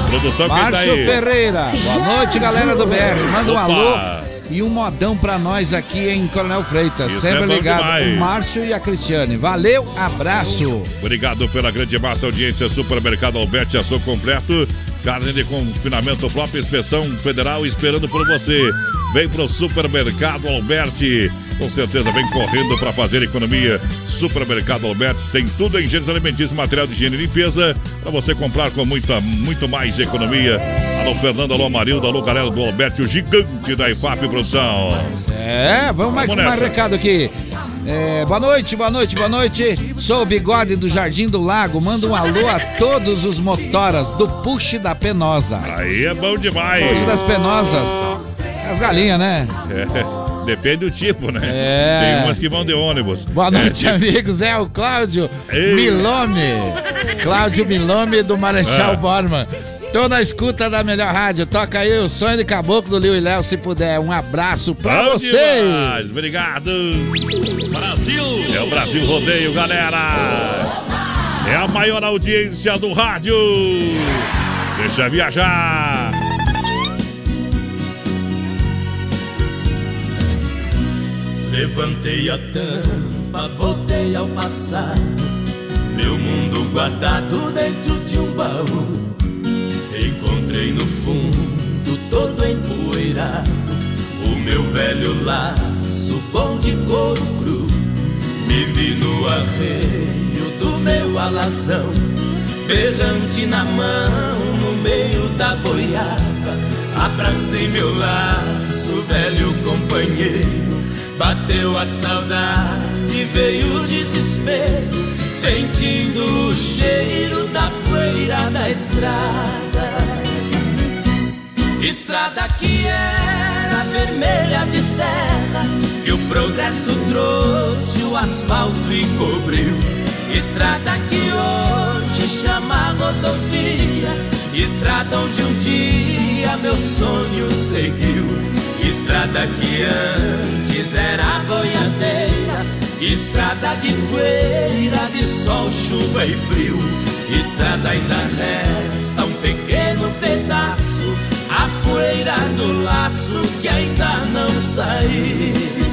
S2: Produção quem tá
S4: Márcio
S2: aí?
S4: Ferreira, boa noite, galera do BR. Manda um
S2: Opa.
S4: alô e um modão pra nós aqui em Coronel Freitas.
S2: Isso
S4: Sempre
S2: é
S4: ligado.
S2: demais.
S4: O Márcio e a Cristiane. Valeu, abraço.
S2: Obrigado pela grande massa audiência. Supermercado Alberti, açougue completo. Carne de confinamento própria, inspeção federal esperando por você. Vem pro Supermercado Alberti. Com certeza vem correndo para fazer economia. Supermercado Alberti tem tudo em gêneros alimentícios, material de higiene e limpeza para você comprar com muita, muito mais economia. Alô, Fernando, alô, Marildo, alô, galera do Alberti, o gigante da IFAP Produção.
S4: É, vamos mais,
S2: Vamos
S4: mais
S2: nessa.
S4: recado aqui. É, boa noite, boa noite, boa noite. Sou o Bigode do Jardim do Lago. Manda um alô a todos os motoras do Puxe da Penosa.
S2: Aí é bom demais.
S4: Puxe das Penosas. As galinhas, né?
S2: É, depende do tipo, né?
S4: É.
S2: Tem umas que vão de ônibus.
S4: Boa
S2: É,
S4: noite,
S2: tipo-
S4: amigos. É o Cláudio
S2: Ei.
S4: Milome. Cláudio Milome do Marechal
S2: É.
S4: Borman. Tô na escuta da melhor rádio. Toca aí o sonho de caboclo do Lio e Léo, se puder. Um abraço pra
S2: Bom
S4: vocês.
S2: demais, Obrigado. Brasil. É o Brasil Rodeio, galera. É a maior audiência do rádio. Deixa viajar.
S13: Levantei a tampa, voltei ao passado. Meu mundo guardado dentro de um baú. Encontrei no fundo, todo empoeirado. O meu velho laço, bom de couro cru. Me vi no arreio do meu alazão. Berrante na mão, no meio da boiada. Abracei meu laço, velho companheiro. Bateu a saudade, veio o desespero. Sentindo o cheiro da poeira da estrada. Estrada que era vermelha de terra, que o progresso trouxe o asfalto e cobriu. Estrada que hoje chama rodovia, estrada onde um dia meu sonho seguiu. Estrada que antes era boiadeira, estrada de poeira, de sol, chuva e frio. Estrada ainda resta um pequeno pedaço, a poeira do laço que ainda não saiu.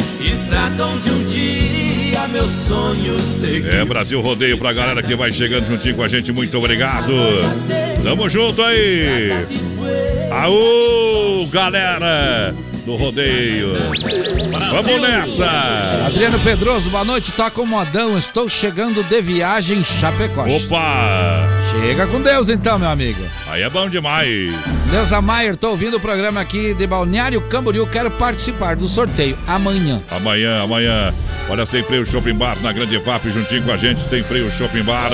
S13: onde um dia meu sonho seguiu.
S2: É Brasil Rodeio pra galera que vai chegando juntinho com a gente, muito obrigado. Tamo junto aí. Aô, galera do rodeio. Vamos nessa!
S4: Adriano Pedroso, boa noite, toca o modão, estou chegando de viagem Chapecó.
S2: Opa!
S4: Chega com Deus então, meu amigo.
S2: Aí é bom demais.
S4: Neuza Maier, tô ouvindo o programa aqui de Balneário Camboriú, quero participar do sorteio amanhã.
S2: Amanhã, amanhã. Olha, Sem Freio Shopping Bar na Grande FAP, juntinho com a gente, Sem Freio Shopping Bar.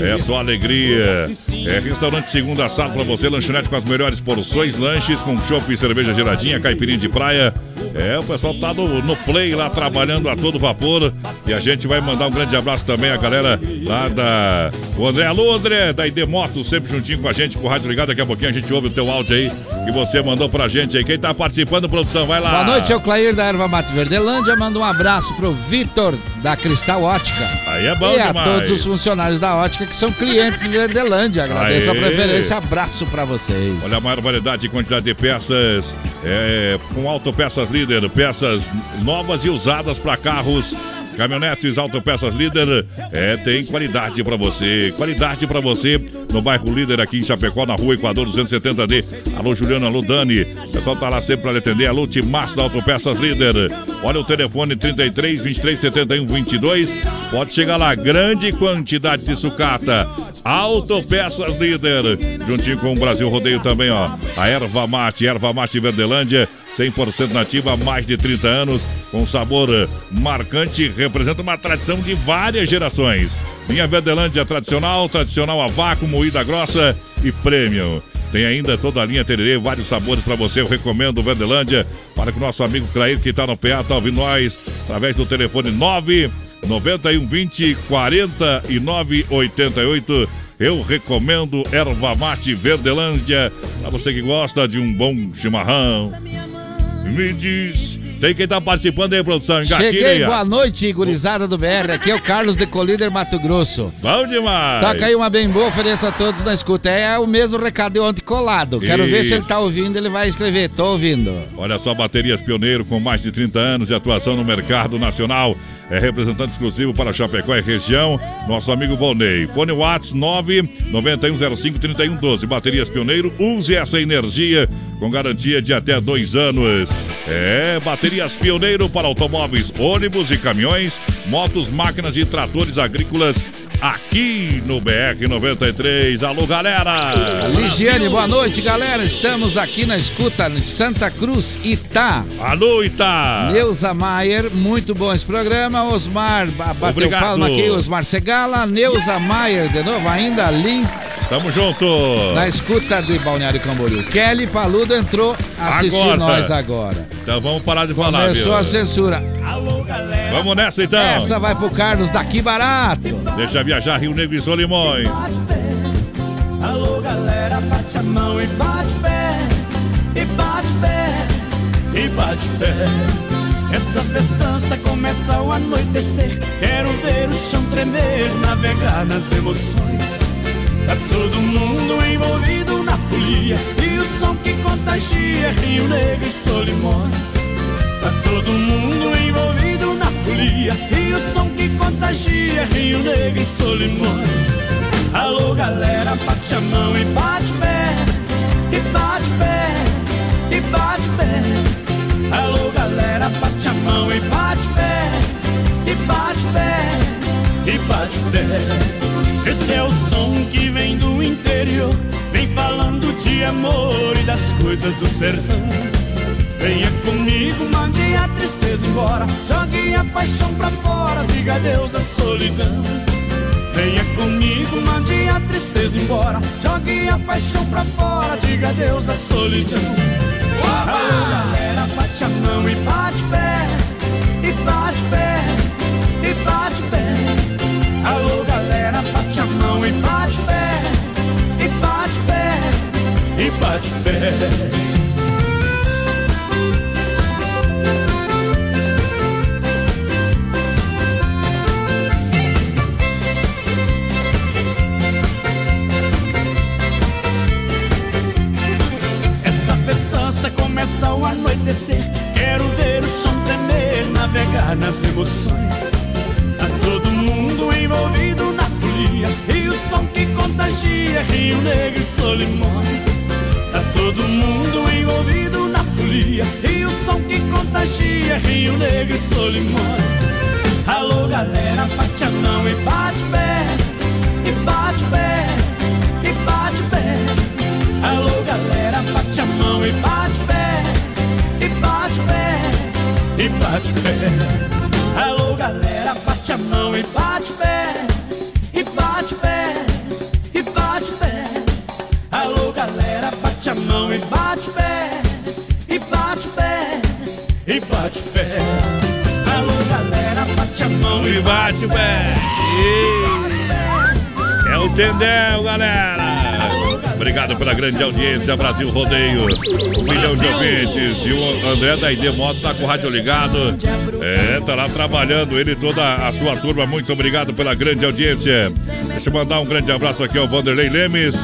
S2: É só alegria. É restaurante segunda assado pra você, lanchonete com as melhores porções, lanches com chopp e cerveja geladinha, caipirinha de praia. É, o pessoal tá no, no play lá trabalhando a todo vapor. E a gente vai mandar um grande abraço também à galera lá da. O André, alô André, da ID Moto, sempre juntinho com a gente, com o rádio ligado. Daqui a pouquinho a gente ouve o teu áudio aí que você mandou pra gente aí. Quem tá participando, produção, vai lá.
S4: Boa noite, é o Clair da Erva Mate Verdelândia. Manda um abraço pro Vitor da Cristal Ótica.
S2: Aí é bom
S4: E a
S2: demais.
S4: todos os funcionários da Ótica que são clientes de Verdelândia. Agradeço a
S2: Aê.
S4: preferência. Abraço pra vocês.
S2: Olha a maior variedade e quantidade de peças é, com Autopeças Líder, peças novas e usadas para carros, caminhonetes, Autopeças Líder, é, tem qualidade para você, qualidade para você no bairro Líder aqui em Chapecó, na rua Equador 270D. Alô Juliana, alô Dani, o pessoal tá lá sempre para atender, alô Timaço da Autopeças Líder. Olha o telefone 33 23 71 22, pode chegar lá, grande quantidade de sucata. Autopeças Líder, juntinho com o Brasil Rodeio também, ó. A erva mate, erva mate Verdelândia, 100% nativa há mais de 30 anos, com sabor marcante, representa uma tradição de várias gerações. Linha Verdelândia tradicional, tradicional a vácuo, moída grossa e premium. Tem ainda toda a linha Tererê, vários sabores para você. Eu recomendo o Verdelândia para que o nosso amigo Clair, que está no PA, tá ouvindo nós através do telefone 9 91 20 49 88. Eu recomendo Erva Mate Verdelândia para você que gosta de um bom chimarrão. Me diz, tem quem tá participando aí, produção? Engatilha
S4: Cheguei, boa noite, gurizada do BR. Aqui é o Carlos de Colíder, Mato Grosso.
S2: Bom demais.
S4: Toca aí uma bem boa, ofereço a todos na escuta. É o mesmo recado de ontem colado. Quero ver se ele tá ouvindo, ele vai escrever. Tô ouvindo.
S2: Olha só, baterias pioneiro com mais de 30 anos de atuação no mercado nacional. É representante exclusivo para Chapecó e região, nosso amigo Volney. Fone Whats 991053112. Baterias Pioneiro, use essa energia com garantia de até dois anos. É, baterias Pioneiro para automóveis, ônibus e caminhões, motos, máquinas e tratores agrícolas aqui no BR 93. Alô, galera!
S4: Ligiane, boa noite, galera. Estamos aqui na escuta em Santa Cruz, Itá.
S2: Alô, Itá!
S4: Neuza Maier, muito bom esse programa. Osmar, ba- bateu
S2: Obrigado.
S4: palma aqui. Osmar Segala, Neuza Maier, de novo, ainda Link.
S2: Tamo junto!
S4: Na escuta de Balneário Camboriú. Kelly Paludo entrou a assistir
S2: Agora.
S4: nós agora.
S2: Então vamos parar de falar,
S4: Começou
S2: viu?
S4: a censura.
S2: Vamos nessa então!
S4: Essa vai pro Carlos daqui barato.
S2: Deixa viajar Rio Negro e Solimões.
S13: Alô galera, bate a mão e bate pé, e bate pé, e bate pé. Essa festança começa ao anoitecer. Quero ver o chão tremer, navegar nas emoções. Tá todo mundo envolvido na folia e o som que contagia Rio Negro e Solimões. Tá todo mundo envolvido na folia e o som que contagia Rio Negro e Solimões. Alô galera, bate a mão e bate pé, e bate pé, e bate pé. Alô galera, bate a mão e bate pé, e bate pé, e bate pé. Esse é o som que vem do interior, vem falando de amor e das coisas do sertão. Venha comigo, mande a tristeza embora, jogue a paixão pra fora, diga adeus à solidão. Venha comigo, mande a tristeza embora. Jogue a paixão pra fora, diga adeus à solidão. Alô, galera, bate a mão e bate pé, e bate pé, e bate pé. Alô, galera, bate a mão e bate pé, e bate pé, e bate pé. Começa ao anoitecer. Quero ver o chão tremer, navegar nas emoções. Tá todo mundo envolvido na folia e o som que contagia Rio Negro e Solimões. Tá todo mundo envolvido na folia e o som que contagia Rio Negro e Solimões. Alô galera, bate a mão e bate o pé, e bate o pé, e bate o pé. Alô galera, bate e bate pé, e bate pé, e bate pé. Alô galera, bate a mão e bate pé, e bate pé, e bate pé. Alô galera, bate a mão e bate pé, e bate pé, e bate pé. Alô galera, bate a mão
S2: E bate pé. E... É o Tendel, galera. Obrigado pela grande audiência, Brasil Rodeio. Um milhão de ouvintes. E o André da ID Motos tá com o rádio ligado. É, tá lá trabalhando, ele e toda a sua turma. Muito obrigado pela grande audiência. Deixa eu mandar um grande abraço aqui ao Vanderlei Lemes.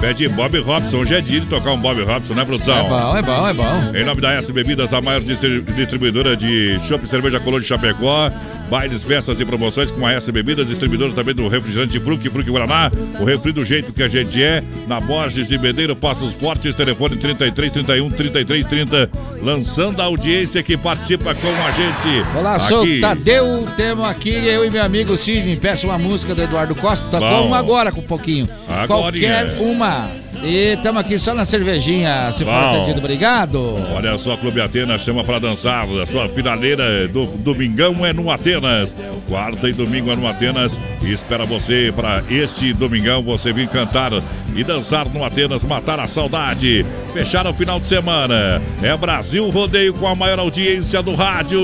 S2: Pede Bob Robson. Hoje é dia de tocar um Bob Robson, né, produção?
S4: É bom, é bom, é bom.
S2: Em nome da S Bebidas, a maior distri- distribuidora de chopp e cerveja Colô de Chapecó. Bailes, festas e promoções com a S Bebidas, distribuidora também do refrigerante Fruque, Fruque Guaraná. O refri do jeito que a gente é. Na Borges e Medeiro, Passos Fortes, telefone 33 31 33 30. Lançando a audiência que participa com a gente.
S4: Olá, sou
S2: aqui.
S4: Tadeu, temos aqui eu e meu amigo Sidney. Peço uma música do Eduardo Costa. Tocou
S2: Bom.
S4: uma agora com um pouquinho.
S2: Agorinha.
S4: Qualquer uma. E estamos aqui só na cervejinha, se for
S2: Bom.
S4: atendido. Obrigado.
S2: Olha só, Clube Atenas chama pra dançar. A sua finaleira do domingão é no Atenas. Quarta e domingo é no Atenas. E espera você para este domingão você vir cantar e dançar no Atenas, matar a saudade. Fechar o final de semana. É Brasil Rodeio com a maior audiência do rádio.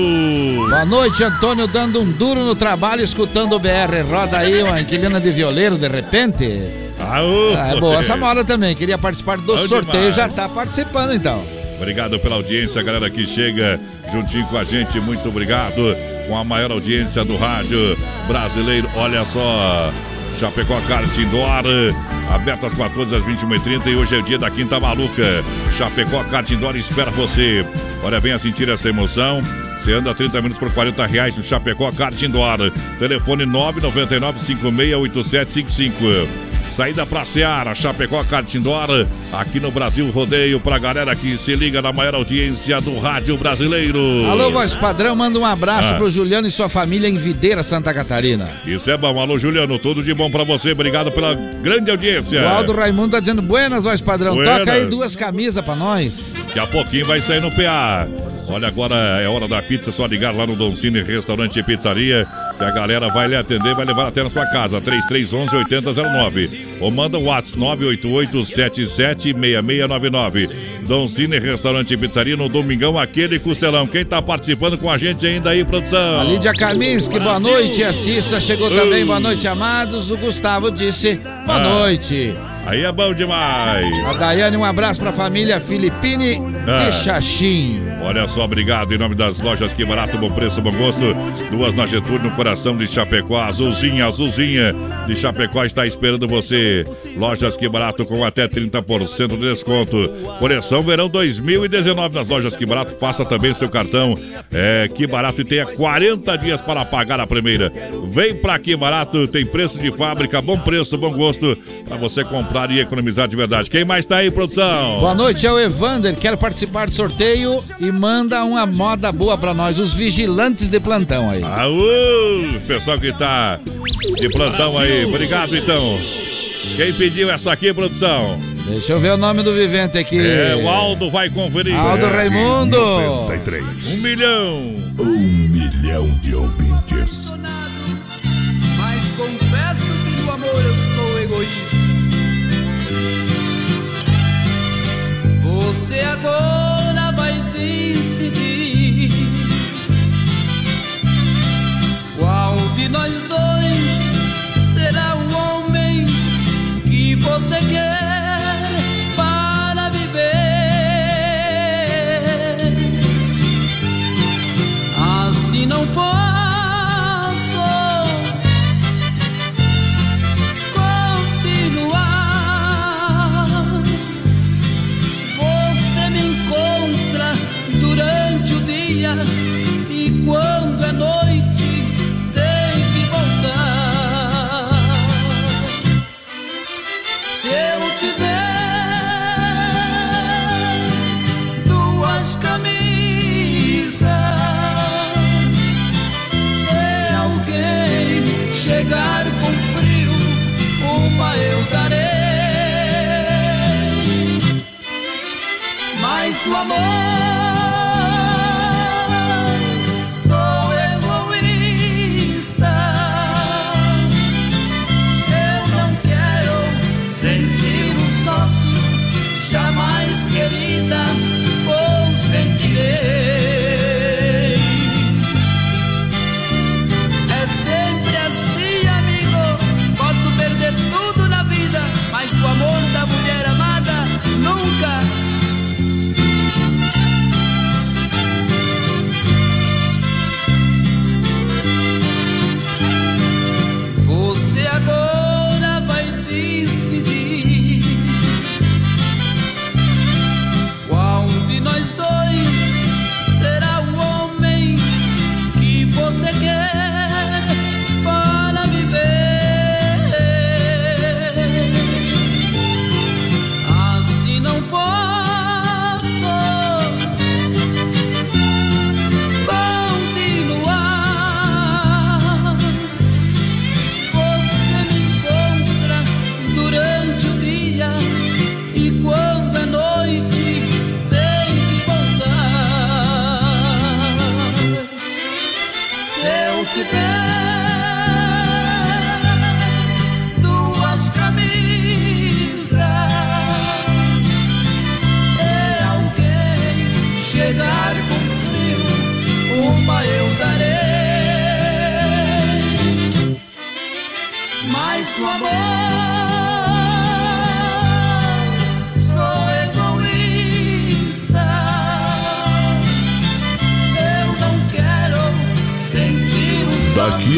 S4: Boa noite, Antônio, dando um duro no trabalho, escutando o BR. Roda aí uma inquilina de violeiro, de repente.
S2: Aô,
S4: Ah, é boa essa moda também. Queria participar do
S2: Bom
S4: sorteio,
S2: demais.
S4: já tá participando então.
S2: Obrigado pela audiência, galera que chega juntinho com a gente. Muito obrigado com a maior audiência do rádio brasileiro. Olha só, Chapecó Kart Indoor, aberto às 14 às 21h30 e hoje é o dia da Quinta Maluca. Chapecó Kart Indoor espera você. Olha, venha sentir essa emoção. Você anda 30 minutos por 40 reais no Chapecó Kart Indoor. Telefone 999 568755. Saída pra Seara, Chapecó Kart Indoor, aqui no Brasil Rodeio, pra galera que se liga na maior audiência do rádio brasileiro.
S4: Alô, voz padrão, manda um abraço
S2: Ah.
S4: pro Juliano e sua família em Videira, Santa Catarina.
S2: Isso é bom. Alô, Juliano, tudo de bom pra você. Obrigado pela grande audiência.
S4: O Aldo Raimundo tá dizendo buenas, voz padrão.
S2: Buenas.
S4: Toca aí duas camisas pra nós.
S2: Daqui a pouquinho vai sair no PA. Olha, agora é hora da pizza, só ligar lá no Don Cine Restaurante e Pizzaria, que a galera vai lhe atender, vai levar até na sua casa, 3311 8009. Ou manda o WhatsApp 988 776699. Don Cine Restaurante e Pizzaria no Domingão, aquele costelão. Quem tá participando com a gente ainda aí, produção?
S4: A Lídia Kaminski, boa noite. A Cissa chegou também, boa noite, amados. O Gustavo disse boa
S2: Ah.
S4: noite.
S2: Aí é bom demais.
S4: A Daiane, um abraço pra família Filipine
S2: Ah.
S4: de Xaxim.
S2: Olha só, obrigado em nome das lojas Que Barato, bom preço, bom gosto. Duas na Getúlio, no coração de Chapecó. Azulzinha, azulzinha de Chapecó está esperando você. Lojas Que Barato com até 30% de desconto. Coleção Verão 2019 nas lojas Que Barato. Faça também o seu cartão. É Que Barato e tenha 40 dias para pagar a primeira. Vem pra Que Barato, tem preço de fábrica, bom preço, bom gosto. Para você comprar e economizar de verdade. Quem mais tá aí, produção?
S4: Boa noite, é o Evander. Quero participar do sorteio e manda uma moda boa pra nós, os vigilantes de plantão aí.
S2: Aô, pessoal que tá de plantão aí, obrigado então. Quem pediu essa aqui, produção?
S4: Deixa eu ver o nome do vivente aqui.
S2: É, o Aldo vai conferir.
S4: Aldo Raimundo.
S1: 93.
S2: Um milhão.
S1: Um milhão de ouvintes.
S7: Mas confesso que no amor eu sou egoísta. Você agora vai decidir qual de nós dois será o homem que você quer
S9: amor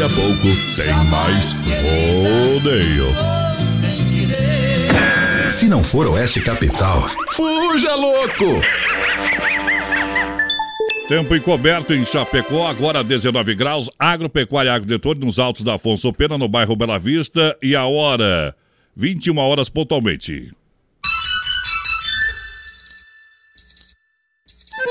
S1: a pouco tem mais rodeio.
S15: Se não for Oeste Capital, fuja louco!
S2: Tempo encoberto em Chapecó, agora 19 graus. Agropecuária Agrodetone nos altos da Afonso Pena, no bairro Bela Vista. E a hora? 21 horas pontualmente.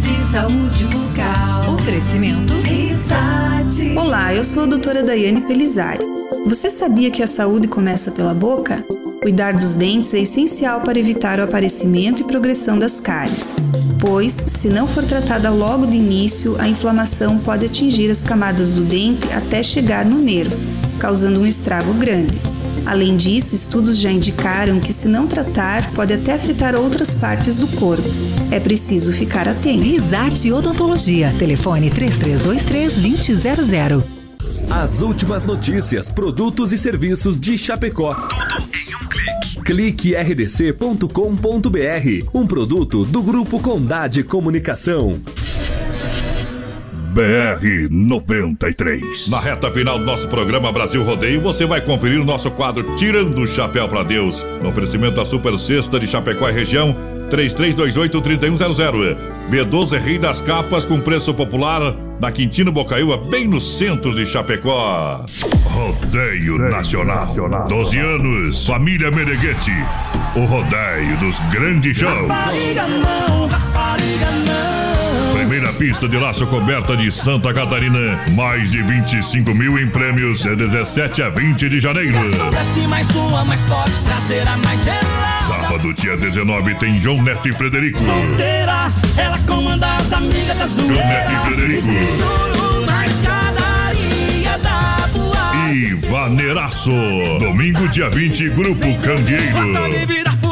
S16: De saúde bucal. Oferecimento Risate.
S17: Olá, eu sou a doutora Daiane Pelizari. Você sabia que a saúde começa pela boca? Cuidar dos dentes é essencial para evitar o aparecimento e progressão das cáries, pois, se não for tratada logo de início, a inflamação pode atingir as camadas do dente até chegar no nervo, causando um estrago grande. Além disso, estudos já indicaram que, se não tratar, pode até afetar outras partes do corpo. É preciso ficar atento.
S10: Risate Odontologia. Telefone 3323-2000.
S12: As últimas notícias, produtos e serviços de Chapecó. Tudo em um clique. Clique rdc.com.br. Um produto do Grupo Condade Comunicação.
S1: BR 93.
S2: Na reta final do nosso programa Brasil Rodeio, você vai conferir o nosso quadro Tirando o Chapéu para Deus. No oferecimento da Super Sexta de Chapecó e região, 3328-3100. B12 Rei das Capas com preço popular na Quintino Bocaiúva, bem no centro de Chapecó.
S1: Rodeio Nacional. 12 anos, família Meneghetti. O rodeio dos grandes shows.
S9: Rapariga não, rapariga não.
S1: Primeira pista de laço coberta de Santa Catarina. Mais de 25 mil em prêmios. De 17 a 20 de janeiro.
S9: Mais uma, mais gelada.
S1: Sábado, dia 19, tem João Neto e Frederico.
S9: Solteira, ela comanda as amigas da
S1: João Neto e Frederico. E Vaneiraço. Domingo, dia 20, Grupo Candeeiro.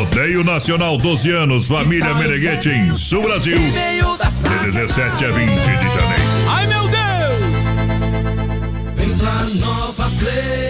S7: Rodeio Nacional 12 anos, família Meneghete em Sul Brasil. De 17 a 20 de janeiro.
S18: Ai meu Deus!
S19: Vem pra Nova Play.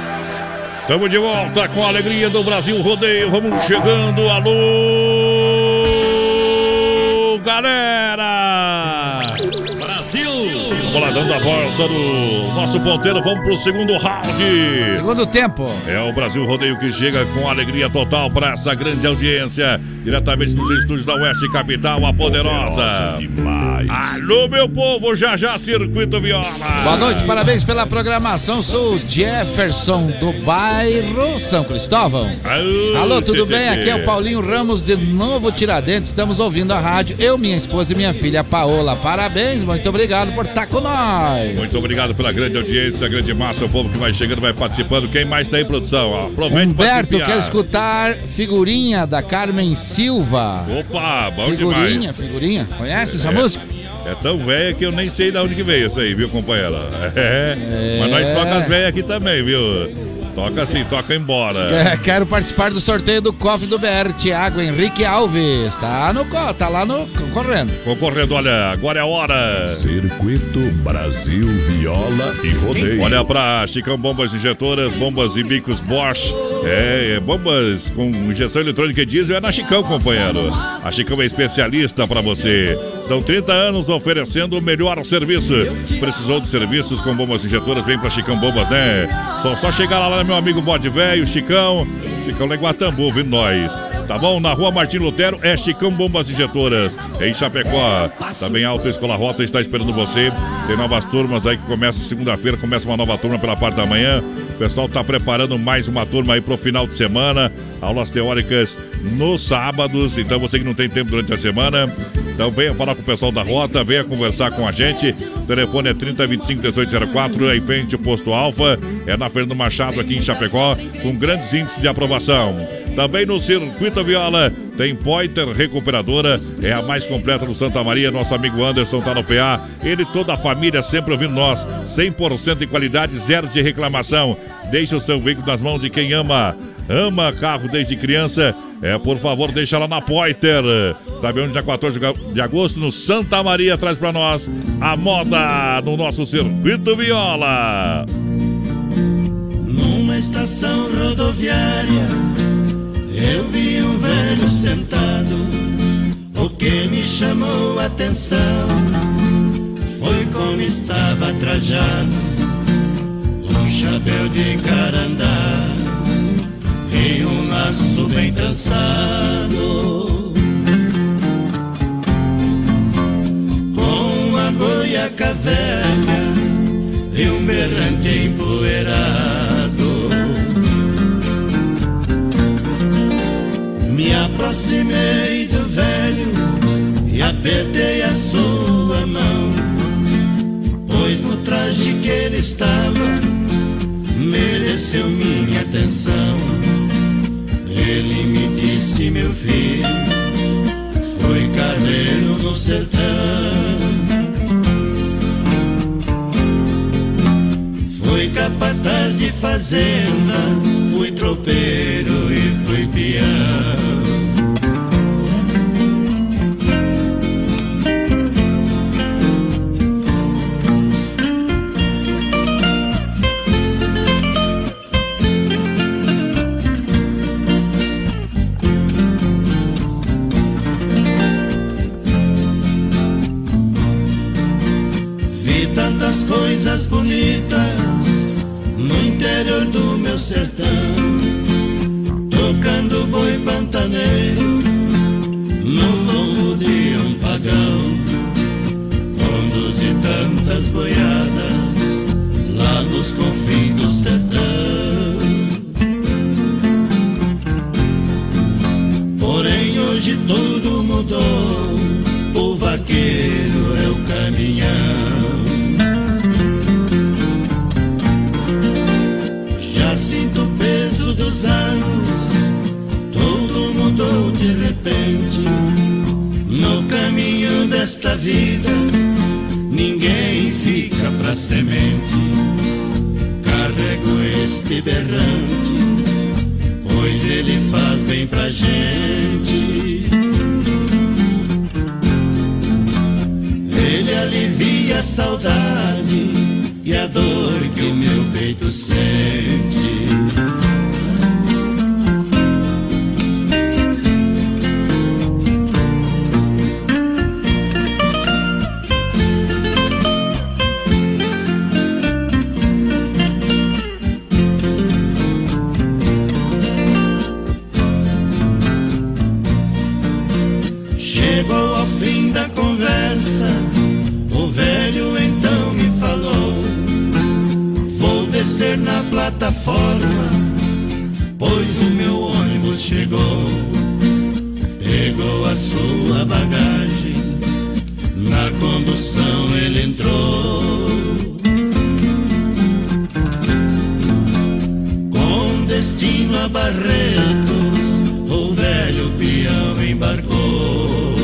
S2: Estamos de volta com a alegria do Brasil Rodeio. Vamos chegando. Alô, galera! Lá, dando a volta do nosso ponteiro. Vamos pro segundo round.
S4: Segundo tempo.
S2: É o Brasil Rodeio que chega com alegria total para essa grande audiência. Diretamente dos estúdios da Oeste Capital, a poderosa.
S1: demais.
S2: Alô, meu povo, já já Circuito Viola.
S4: Boa noite, parabéns pela programação. Sou o Jefferson do bairro São Cristóvão. Alô, tudo
S2: tchê,
S4: bem?
S2: tchê,
S4: Aqui é o. Paulinho Ramos de Novo Tiradentes. Estamos ouvindo a rádio. Eu, minha esposa e minha filha Paola. Parabéns, muito obrigado por estar com
S2: Muito obrigado pela grande audiência, grande massa, o povo que vai chegando, vai participando. Quem mais tá em produção? Ó, Aproveite
S4: Humberto quer escutar figurinha da Carmen Silva.
S2: Opa, bom
S4: Figurinha,
S2: demais.
S4: figurinha. Conhece essa
S2: É.
S4: música?
S2: É tão velha que eu nem sei de onde que veio isso aí, viu, companheira? É. Mas nós toca as velhas aqui também, viu? Toca assim, toca embora.
S4: É, quero participar do sorteio do cofre do BR. Tiago Henrique Alves. Tá, no, tá lá no correndo.
S2: Concorrendo, olha, agora é a hora.
S1: Circuito Brasil Viola e Rodeio.
S2: Olha pra Chicão Bombas Injetoras, bombas e bicos Bosch. É, é, bombas com injeção eletrônica e diesel é na Chicão, companheiro. A Chicão é especialista pra você. São 30 anos oferecendo o melhor serviço. Precisou de serviços com bombas injetoras? Vem pra Chicão Bombas, né? Só, só chegar lá, meu amigo Bode Velho, Chicão. Chicão lá em Guatambu, vindo nós. Tá bom? Na rua Martim Lutero é Chicão Bombas Injetoras. Em Chapecó. Também a Auto Escola Rota está esperando você. Tem novas turmas aí que começam segunda-feira. Começa uma nova turma pela parte da manhã. O pessoal tá preparando mais uma turma aí pro final de semana. Aulas teóricas nos sábados. Então você que não tem tempo durante a semana. Então venha falar com o pessoal da Rota. Venha conversar com a gente. O telefone é 3025 1804. É em frente ao posto Alfa. É na Fernando Machado aqui em Chapecó. Com grandes índices de aprovação. Também no Circuito Viola tem Pointer Recuperadora, é a mais completa do Santa Maria. Nosso amigo Anderson tá no PA. Ele toda a família sempre ouvindo nós. 100% de qualidade, zero de reclamação. Deixe o seu veículo nas mãos de quem ama. Ama carro desde criança. É, por favor, deixa lá na Pointer. Sabe onde? Dia 14 de agosto, no Santa Maria, traz pra nós a moda no nosso Circuito Viola.
S19: Numa estação rodoviária, eu vi um velho sentado. O que me chamou a atenção foi como estava trajado. Um chapéu de carandá e um laço bem trançado. Com uma goiaca velha e um berrante empoeirado. Me aproximei do velho e apertei a sua mão, pois no traje que ele estava mereceu minha atenção. Ele me disse, meu filho, foi carneiro no sertão. Fui capataz de fazenda, fui tropeiro e fui peão. Bonitas no interior do meu sertão, tocando boi pantaneiro no lombo de um pagão. Conduzi tantas boiadas lá nos confins do sertão. Porém hoje tudo mudou, o vaqueiro é o caminhão. Dos anos, tudo mudou de repente. No caminho desta vida, ninguém fica pra semente. Carrego este berrante, pois ele faz bem pra gente. Ele alivia a saudade e a dor que o meu peito sente. Plataforma, pois o meu ônibus chegou. Pegou a sua bagagem, na condução ele entrou. Com destino a Barretos, o velho peão embarcou.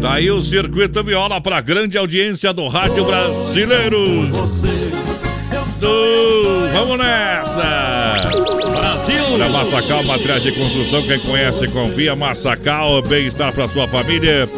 S2: Tá aí o Circuito Viola para grande audiência do Rádio Brasileiro. Vamos nessa! Brasil! Olha, Massacal, materiais de construção, quem conhece, confia. Massacal, bem-estar para sua família.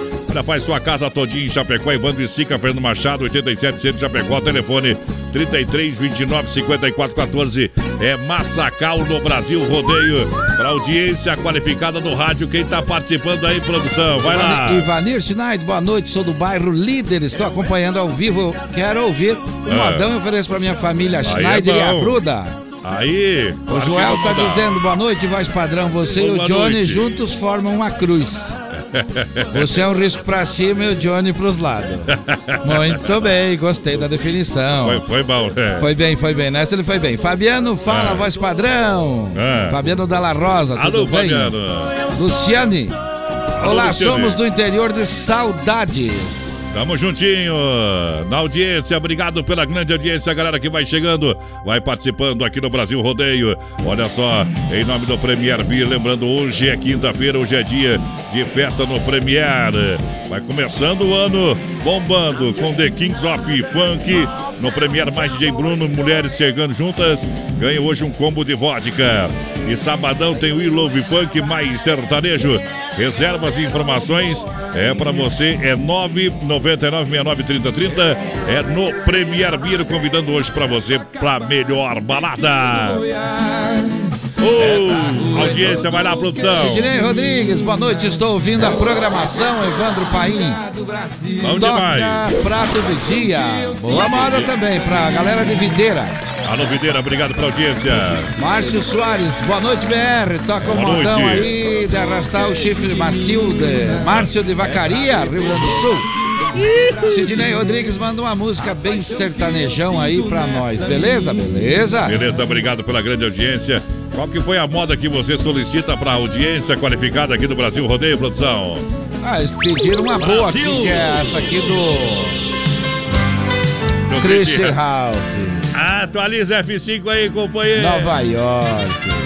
S2: Faz sua casa todinha em Chapecó, Evandro e Sica, Fernando Machado, 87 Centro Chapecó, telefone 33 29 54 14. É Massacal no Brasil Rodeio. Para audiência qualificada do rádio, quem tá participando aí, produção? Vai lá!
S4: Ivanir Schneider, boa noite, sou do bairro Líder, estou acompanhando ao vivo, quero ouvir o
S2: É.
S4: modão e ofereço para minha família
S2: Aí é
S4: Schneider e a. Bruda.
S2: Aí!
S4: O Joel tá dizendo boa noite, voz padrão, você e o
S2: Boa
S4: Johnny
S2: noite.
S4: juntos formam uma cruz. Você é um risco pra cima e o Johnny pros lados. Muito bem, gostei da definição.
S2: Foi, foi bom, né?
S4: Foi bem, foi bem. Nessa ele foi bem. Fabiano, fala,
S2: É.
S4: voz padrão.
S2: É.
S4: Fabiano Dalla Rosa, tudo
S2: Alô,
S4: bem?
S2: Fabiano.
S4: Luciane. Olá,
S2: Luciane.
S4: somos do interior de Saudades.
S2: Tamo juntinho na audiência. Obrigado pela grande audiência, galera que vai chegando, vai participando aqui no Brasil Rodeio. Olha só, em nome do Premier Beer, lembrando, hoje é quinta-feira, hoje é dia de festa no Premier. Vai começando o ano bombando com The Kings of Funk. No Premier, mais DJ Bruno, mulheres chegando juntas. Ganha hoje um combo de vodka. E sabadão tem We Love Funk mais sertanejo. Reservas e informações é para você, é 999693030. É no Premier Beer, convidando hoje para você para melhor balada. Ô, audiência, vai lá, produção.
S4: Sidney Rodrigues, boa noite. Estou ouvindo a programação, Evandro Paim.
S2: Bom
S4: Toca
S2: demais.
S4: prato do dia. Boa moda também pra galera de Videira.
S2: Alô, Videira, obrigado pela audiência.
S4: Márcio Soares, boa noite, BR. Toca o
S2: noite.
S4: aí de arrastar o chifre macio de Márcio de Vacaria, Rio Grande do Sul. Sidney Rodrigues manda uma música bem sertanejão aí pra nós, beleza? Beleza?
S2: Beleza, obrigado pela grande audiência. Qual que foi a moda que você solicita para a audiência qualificada aqui do Brasil Rodeio, produção?
S4: Ah, eles pediram uma boa aqui,
S2: Brasil.
S4: que é essa aqui do
S2: Do
S4: Christian. Ralph,
S2: Atualiza F5 aí, companheiro.
S4: Nova York.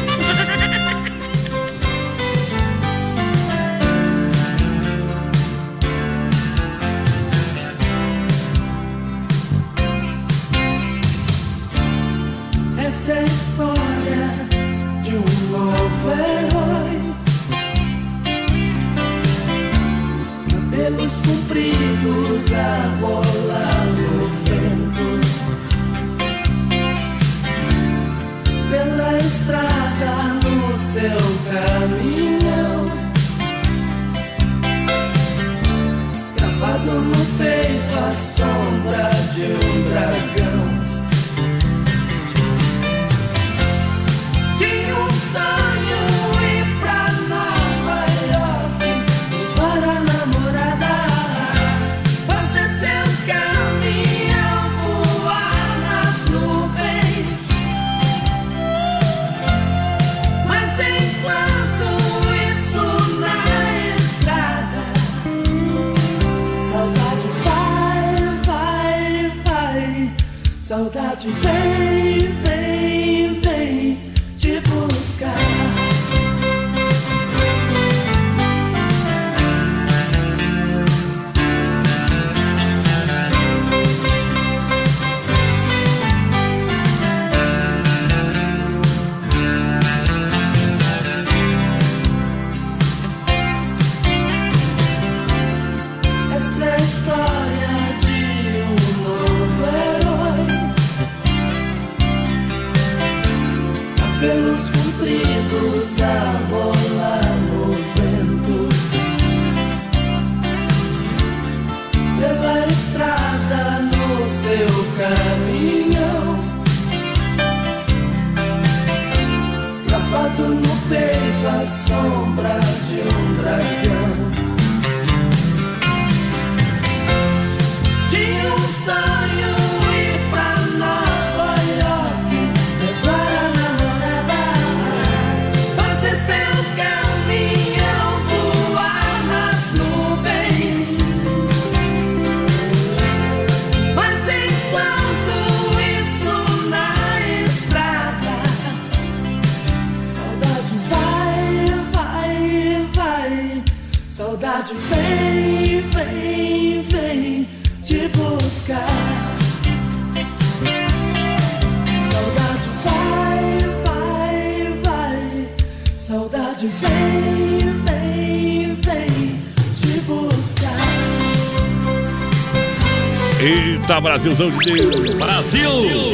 S2: Eita, Brasilzão de Deus!
S20: Brasil!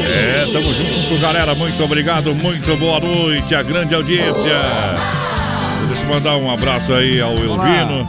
S2: É, tamo junto, galera. Muito obrigado, muito boa noite, a grande audiência. Deixa eu mandar um abraço aí ao Elvino.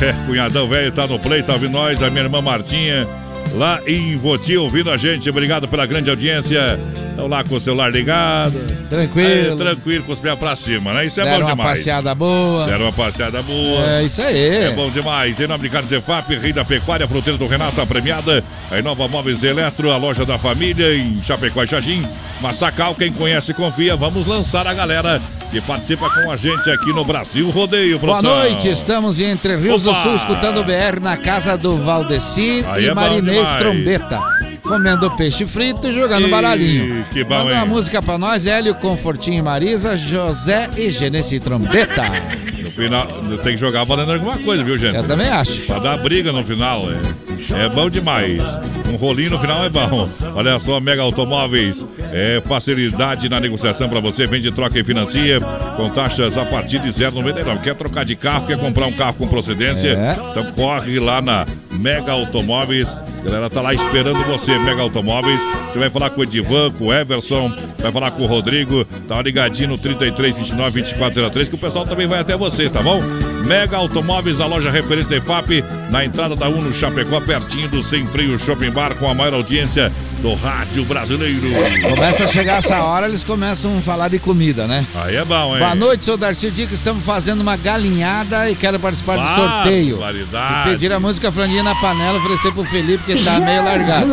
S2: É, cunhadão velho, tá no play, tá ouvindo nós, a minha irmã Martinha, lá em Voti, ouvindo a gente. Obrigado pela grande audiência. Estão lá com o celular ligado.
S4: Tranquilo.
S2: Aí, tranquilo, com os pés pra cima, né? Isso é
S4: Deram
S2: bom
S4: uma
S2: demais.
S4: passeada boa.
S2: Deram uma passeada boa.
S4: É isso aí.
S2: É bom demais. Em nome de Carlos Zefap, Rei da Pecuária, Fruteira do Renato, a premiada. A Inova Móveis Eletro, a loja da família em Chapecó e Xagim. Massacal, quem conhece confia. Vamos lançar a galera que participa com a gente aqui no Brasil Rodeio,
S4: Boa
S2: produção.
S4: noite, estamos em Entre Rios do
S2: Opa!
S4: Sul, escutando o BR na casa do Valdeci
S2: Aí
S4: e
S2: é
S4: Marinês. Trombeta. Comendo peixe frito e jogando
S2: Ih,
S4: baralhinho.
S2: que bom,
S4: Manda uma música pra nós, Hélio, Confortinho e Marisa, José e Genesi Trombeta.
S2: No final, tem que jogar valendo alguma coisa, viu, gente?
S4: Eu também acho.
S2: Pra dar briga no final, é, é bom demais. Um rolinho no final é bom. Olha só, Mega Automóveis, é facilidade na negociação pra você. Vende, troca e financia com taxas a partir de 0,99. Quer trocar de carro, quer comprar um carro com procedência?
S4: É.
S2: Então corre lá na Mega Automóveis. A galera tá lá esperando você, Mega Automóveis. Você vai falar com o Edivan, com o Everson, vai falar com o Rodrigo. Tá ligadinho no 33 29 2403 que o pessoal também vai até você, tá bom? Mega Automóveis, a loja referência da EFAP, na entrada da Uno Chapecó, pertinho do Sem Freio Shopping Bar, com a maior audiência do rádio brasileiro.
S4: Começa a chegar essa hora, eles começam a falar de comida, né?
S2: Aí é bom, hein?
S4: Boa noite, sou Darcy Dica. Estamos fazendo uma galinhada e quero participar do sorteio. E pedir a música Franguinha na Panela, oferecer pro Felipe, que tá meio largado.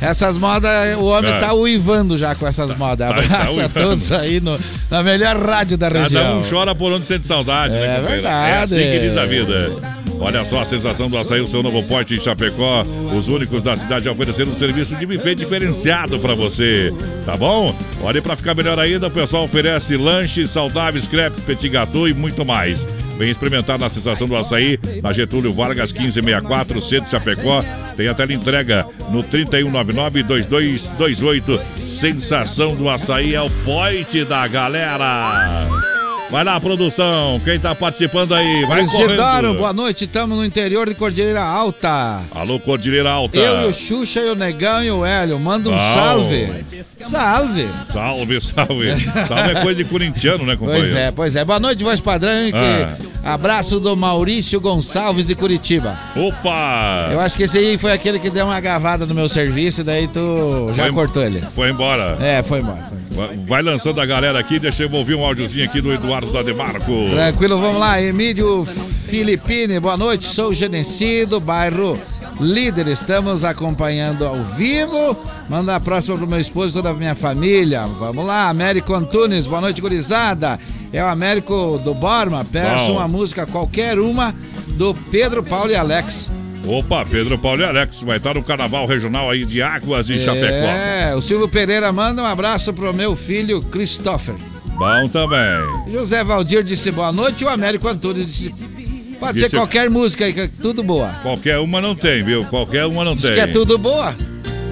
S4: Essas modas, o homem tá uivando já com essas modas.
S2: Tá- tá
S4: Abraço a todos aí no, na melhor rádio da região.
S2: Cada um chora por onde sente saudade, né,
S4: É
S2: companheiro?
S4: verdade.
S2: É assim que diz a vida. Olha só a sensação do açaí, o seu novo pote em Chapecó. Os únicos da cidade a oferecer um serviço de buffet diferenciado pra você. Tá bom? Olha, pra ficar melhor ainda, o pessoal oferece lanches saudáveis, crepes, petit gâteau e muito mais. Vem experimentar na sensação do açaí, na Getúlio Vargas 1564, Centro Chapecó. Tem a tela entrega no 3199-2228. Sensação do açaí é o point da galera. Vai lá, produção. Quem tá participando aí? Vai
S4: Isidoro,
S2: correndo.
S4: boa noite. Estamos no interior de Cordilheira Alta.
S2: Alô, Cordilheira Alta.
S4: Eu e o Xuxa e o Negão e o Hélio. Manda um salve. Salve!
S2: Salve, salve. Salve é coisa de corintiano, né, companheiro?
S4: Pois é, pois é. Boa noite, voz padrão.
S2: Ah.
S4: Abraço do Maurício Gonçalves de Curitiba.
S2: Opa!
S4: Eu acho que esse aí foi aquele que deu uma gavada no meu serviço, e daí tu já
S2: Foi-
S4: cortou ele.
S2: Foi embora.
S4: É, foi embora.
S2: Vai- Vai lançando a galera aqui, deixa eu ouvir um áudiozinho aqui do Eduardo da Demarco.
S4: Tranquilo, vamos lá. Emílio Filipine, boa noite. Sou Genecido, bairro Líder. Estamos acompanhando ao vivo. Manda a próxima pro meu esposo e toda a minha família. Vamos lá, Américo Antunes, boa noite, gurizada. É o Américo do Borma. Peço
S2: Bom.
S4: uma música, qualquer uma, do Pedro, Paulo e Alex.
S2: Opa, Pedro Paulo e Alex vai estar no Carnaval Regional aí de Águas de Chapecó.
S4: É, o Silvio Pereira manda um abraço pro meu filho Christopher.
S2: Bom também.
S4: José Valdir disse boa noite e o Américo Antunes disse. Pode ser qualquer música aí, que é tudo boa.
S2: Qualquer uma não tem, viu? Qualquer uma não
S4: Diz
S2: tem.
S4: que é tudo boa.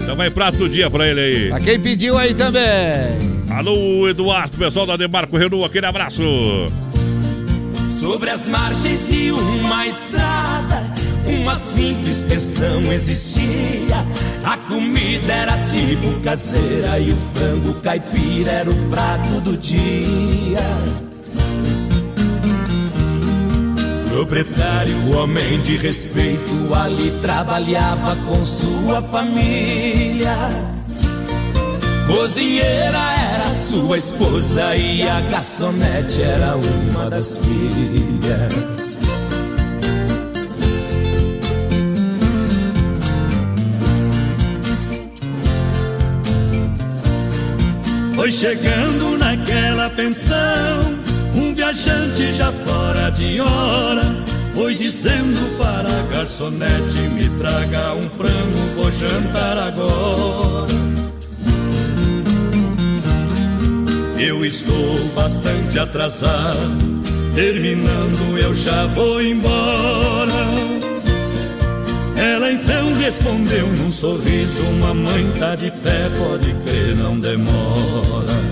S2: Então vai prato do dia pra ele aí.
S4: Pra quem pediu aí também.
S2: Alô, Eduardo, pessoal da Demarco Renault, aquele abraço.
S13: Sobre as margens de uma estrada, uma simples pensão existia. A comida era tipo caseira e o frango caipira era o prato do dia. Proprietário, homem de respeito, ali trabalhava com sua família. Cozinheira era sua esposa e a garçonete era uma das filhas.
S3: Foi chegando naquela pensão, um viajante já fora de hora. Foi dizendo para a garçonete: Me traga um frango, vou jantar agora. Eu estou bastante atrasado, terminando eu já vou embora. Ela então respondeu num sorriso: Mamãe tá de pé, pode crer, não demora.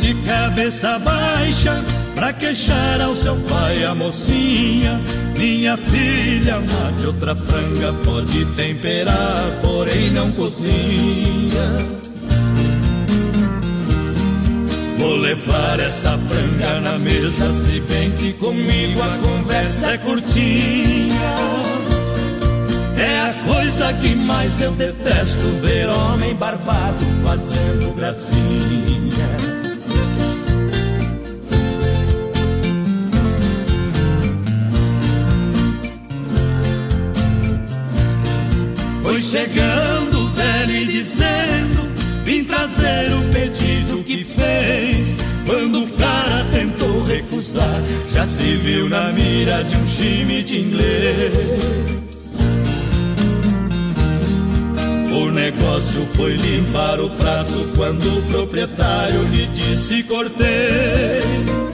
S3: de cabeça baixa pra queixar ao seu pai a mocinha. Minha filha, mate outra franga, pode temperar, porém não cozinha. Vou levar essa franga na mesa, se bem que comigo a conversa é curtinha. É a coisa que mais eu detesto, ver homem barbado fazendo gracinha. Foi chegando velho e dizendo: Vim trazer o pedido que fez. Quando o cara tentou recusar, já se viu na mira de um time de inglês. O negócio foi limpar o prato quando o proprietário lhe disse: Cortei.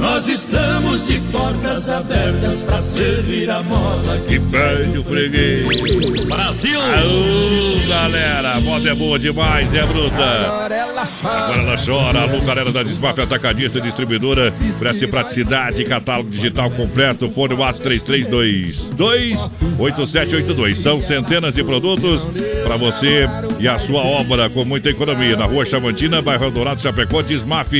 S3: Nós estamos de portas abertas pra servir a moda
S2: Que pede o freguês.
S3: Brasil!
S2: Aô, galera, a moda é boa demais, é bruta. Agora ela chora. Agora ela chora. Alô, galera da Desmaf Atacadista e Distribuidora. Preste praticidade, catálogo digital completo. Fone WhatsApp 3322 8782. São centenas de produtos para você e a sua obra com muita economia. Na rua Chavantina, bairro Dourado, Chapecó, Desmaf.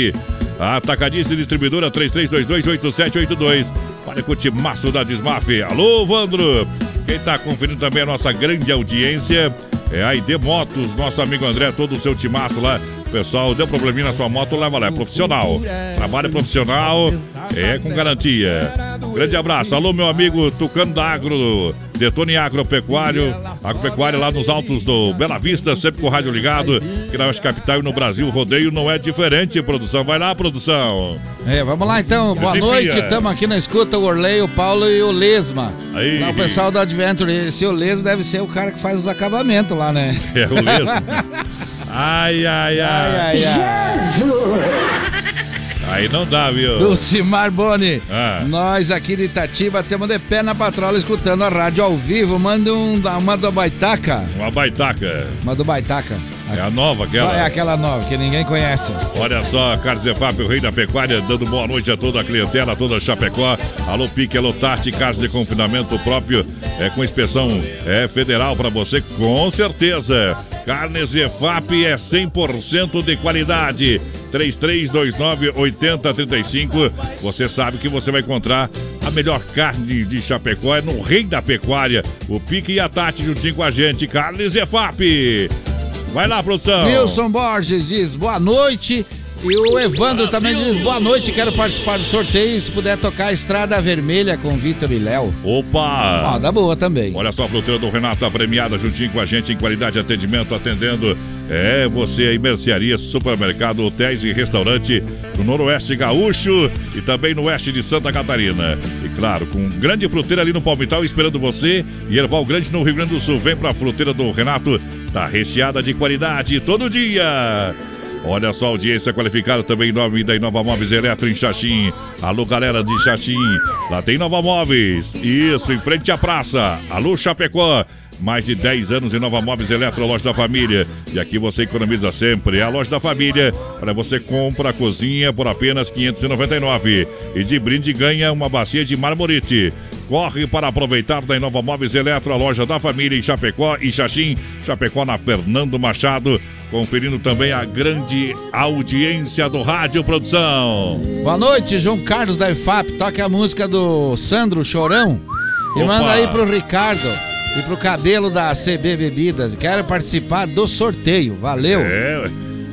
S2: Atacadista e Distribuidora 33228782. Olha com o timaço da Desmaf. Alô, Vandro. Quem está conferindo também a nossa grande audiência é a ID Motos, nosso amigo André, todo o seu timaço lá. Pessoal, deu probleminha na sua moto, leva lá. É profissional. Trabalho profissional é com garantia. Grande abraço. Alô, meu amigo Tucano da Agro, Detone Agropecuário. Agropecuário lá nos altos do Bela Vista, sempre com o rádio ligado. Que na Oeste Capital e no Brasil, o rodeio não é diferente, produção. Vai lá, produção.
S4: É, vamos lá então. Boa
S2: Esse
S4: noite. Estamos aqui na escuta o Orley, o Paulo e o Lesma.
S2: Aí.
S4: Lá o pessoal da Adventure. Esse o Lesma deve ser o cara que faz os acabamentos lá, né?
S2: É o Lesma. Ai, ai, ai.
S4: Ai, ai, ai.
S2: Aí não dá, viu?
S4: Dulcimar Boni,
S2: Ah.
S4: nós aqui de Itatiba temos de pé na patrola escutando a rádio ao vivo. Manda um, uma do Baitaca.
S2: Uma baitaca.
S4: Uma do Baitaca.
S2: É a nova, aquela.
S4: É aquela nova que ninguém conhece.
S2: Olha só, Carlos Efap, o rei da pecuária, dando boa noite a toda a clientela, a toda a Chapecó. Alô, Pique, alô, Tarte, casa de confinamento próprio, é com inspeção é, federal para você, com certeza. Carnes Efap é 100% de qualidade. 3329-8035. Você sabe que você vai encontrar a melhor carne de Chapecó é no Rei da Pecuária. O Pique e a Tati juntinho com a gente. Carnes Efap. Vai lá, produção.
S4: Wilson Borges diz boa noite. E o Evandro também diz boa noite, quero participar do sorteio. Se puder tocar a Estrada Vermelha com Vitor e Léo.
S2: Opa!
S4: Ó, dá boa também.
S2: Olha só a fruteira do Renato, a premiada juntinho com a gente em qualidade de atendimento, atendendo. É, você aí, mercearia, supermercado, hotéis e restaurante no Noroeste Gaúcho e também no Oeste de Santa Catarina. E claro, com grande fruteira ali no Palmital esperando você e Erval Grande no Rio Grande do Sul. Vem pra fruteira do Renato, tá recheada de qualidade todo dia. Olha só audiência qualificada também em nome da Inova Móveis Eletro em Xaxim. Alô, galera de Xaxim. Lá tem Nova Móveis. Isso, em frente à praça. Alô, Chapecó. Mais de 10 anos em Nova Móveis Eletro, loja da família. E aqui você economiza sempre. É a loja da família. Para você compra a cozinha por apenas 599. E de brinde ganha uma bacia de marmorite. Corre para aproveitar da Inova Móveis Eletro, a loja da família em Chapecó e Xaxim. Chapecó na Fernando Machado. Conferindo também a grande audiência do Rádio Produção.
S4: Boa noite, João Carlos da EFAP. Toca a música do Sandro Chorão. E
S2: Opa.
S4: manda aí pro Ricardo e pro cabelo da CB Bebidas. Quero participar do sorteio. Valeu.
S2: É,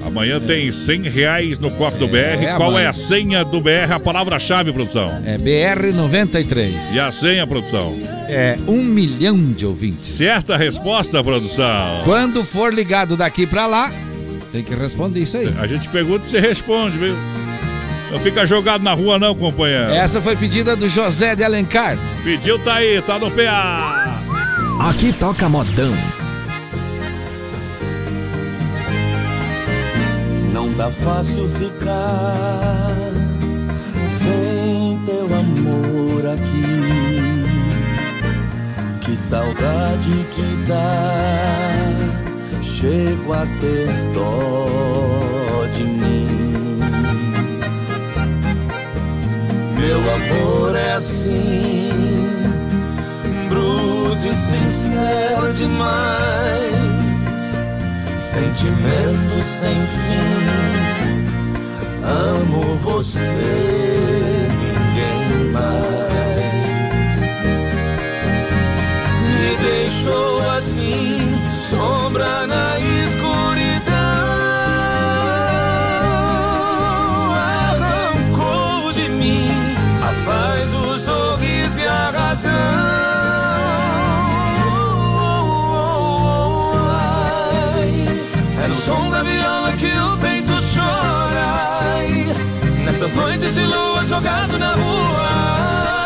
S2: amanhã tem 100 reais no cofre do BR.
S4: É,
S2: Qual
S4: mano.
S2: é a senha do BR? A palavra-chave, produção.
S4: É BR93.
S2: E a senha, produção?
S4: É um milhão de ouvintes.
S2: Certa resposta, produção.
S4: Quando for ligado daqui pra lá, tem que responder isso aí.
S2: A gente pergunta e você responde, viu? Não fica jogado na rua, não, companheiro.
S4: Essa foi pedida do José de Alencar.
S2: Pediu, tá aí, tá no PA.
S21: Aqui toca modão.
S13: Tá fácil ficar sem teu amor aqui. Que saudade que dá, chego a ter dó de mim. Meu amor é assim, bruto e sincero demais sentimento sem fim. Amo você, ninguém mais. Me deixou assim, sombra na que o peito chora. Ai, nessas noites de lua jogado na rua.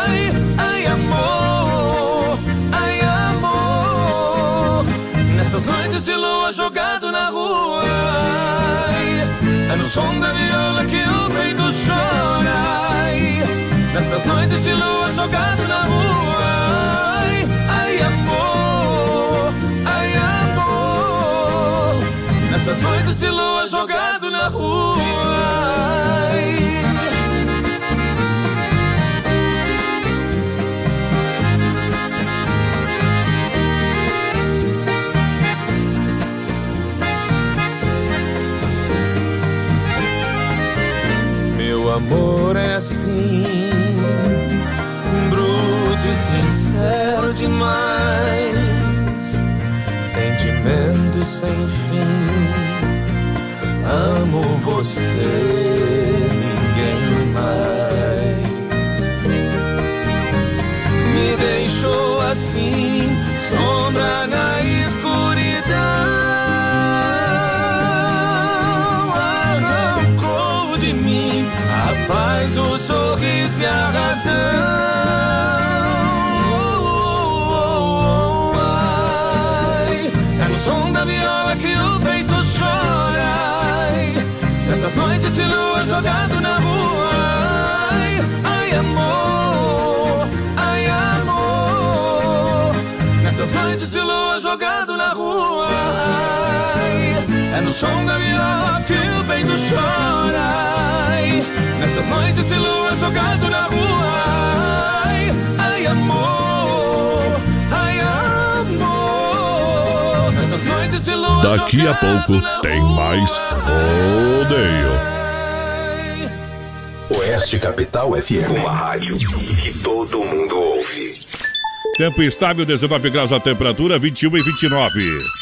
S13: Ai, ai, amor, ai, amor. Nessas noites de lua jogado na rua. Ai, é no som da viola que o peito chora. Ai, nessas noites de lua jogado na rua. Nessas noites de lua jogado na rua. Meu amor é assim, bruto e sincero demais, sentimento sem fim. amo você, ninguém mais me deixou assim, sombra Nessas noites de lua jogado na rua. Ai, ai amor, ai amor. Nessas noites de lua jogado na rua. ai. É no som da viola que o peito chora. ai. Nessas noites de lua jogado na rua. Ai, ai amor,
S22: Daqui a pouco tem mais rodeio.
S15: Oeste Capital FM. Uma rádio que todo mundo ouve.
S2: Tempo estável, 19 graus a temperatura, 21 e 29.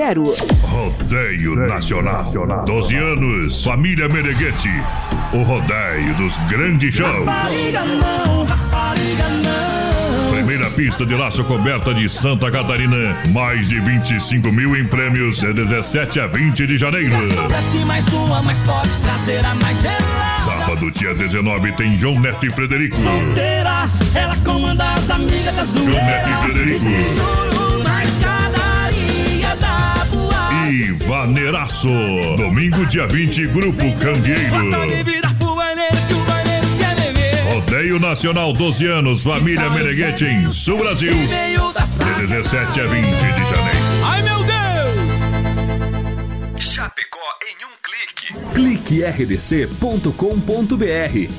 S10: 3328-3100.
S1: Rodeio Nacional. 12 anos. Família Meneghete. O rodeio dos grandes shows.
S19: Rapariga não, rapariga não.
S1: Primeira pista de laço coberta de Santa Catarina. Mais de 25 mil em prêmios. É 17 a 20 de janeiro.
S19: Mais uma, mas pode trazer a mais gelada.
S1: Sábado, dia 19, tem João Neto e Frederico.
S19: Solteira, ela comanda as amigas da
S1: João Neto e Frederico.
S19: Boate.
S1: E Vaneiraço. Domingo, dia 20, Grupo Candeeiro.
S19: Pode virar pro baileiro que o baileiro quer beber.
S1: Rodeio Nacional 12 anos, família Meneghete em Sul Brasil. De 17 a 20 de janeiro.
S19: Ai meu Deus!
S11: Chapecó em um clique.
S12: Clique rdc.com.br,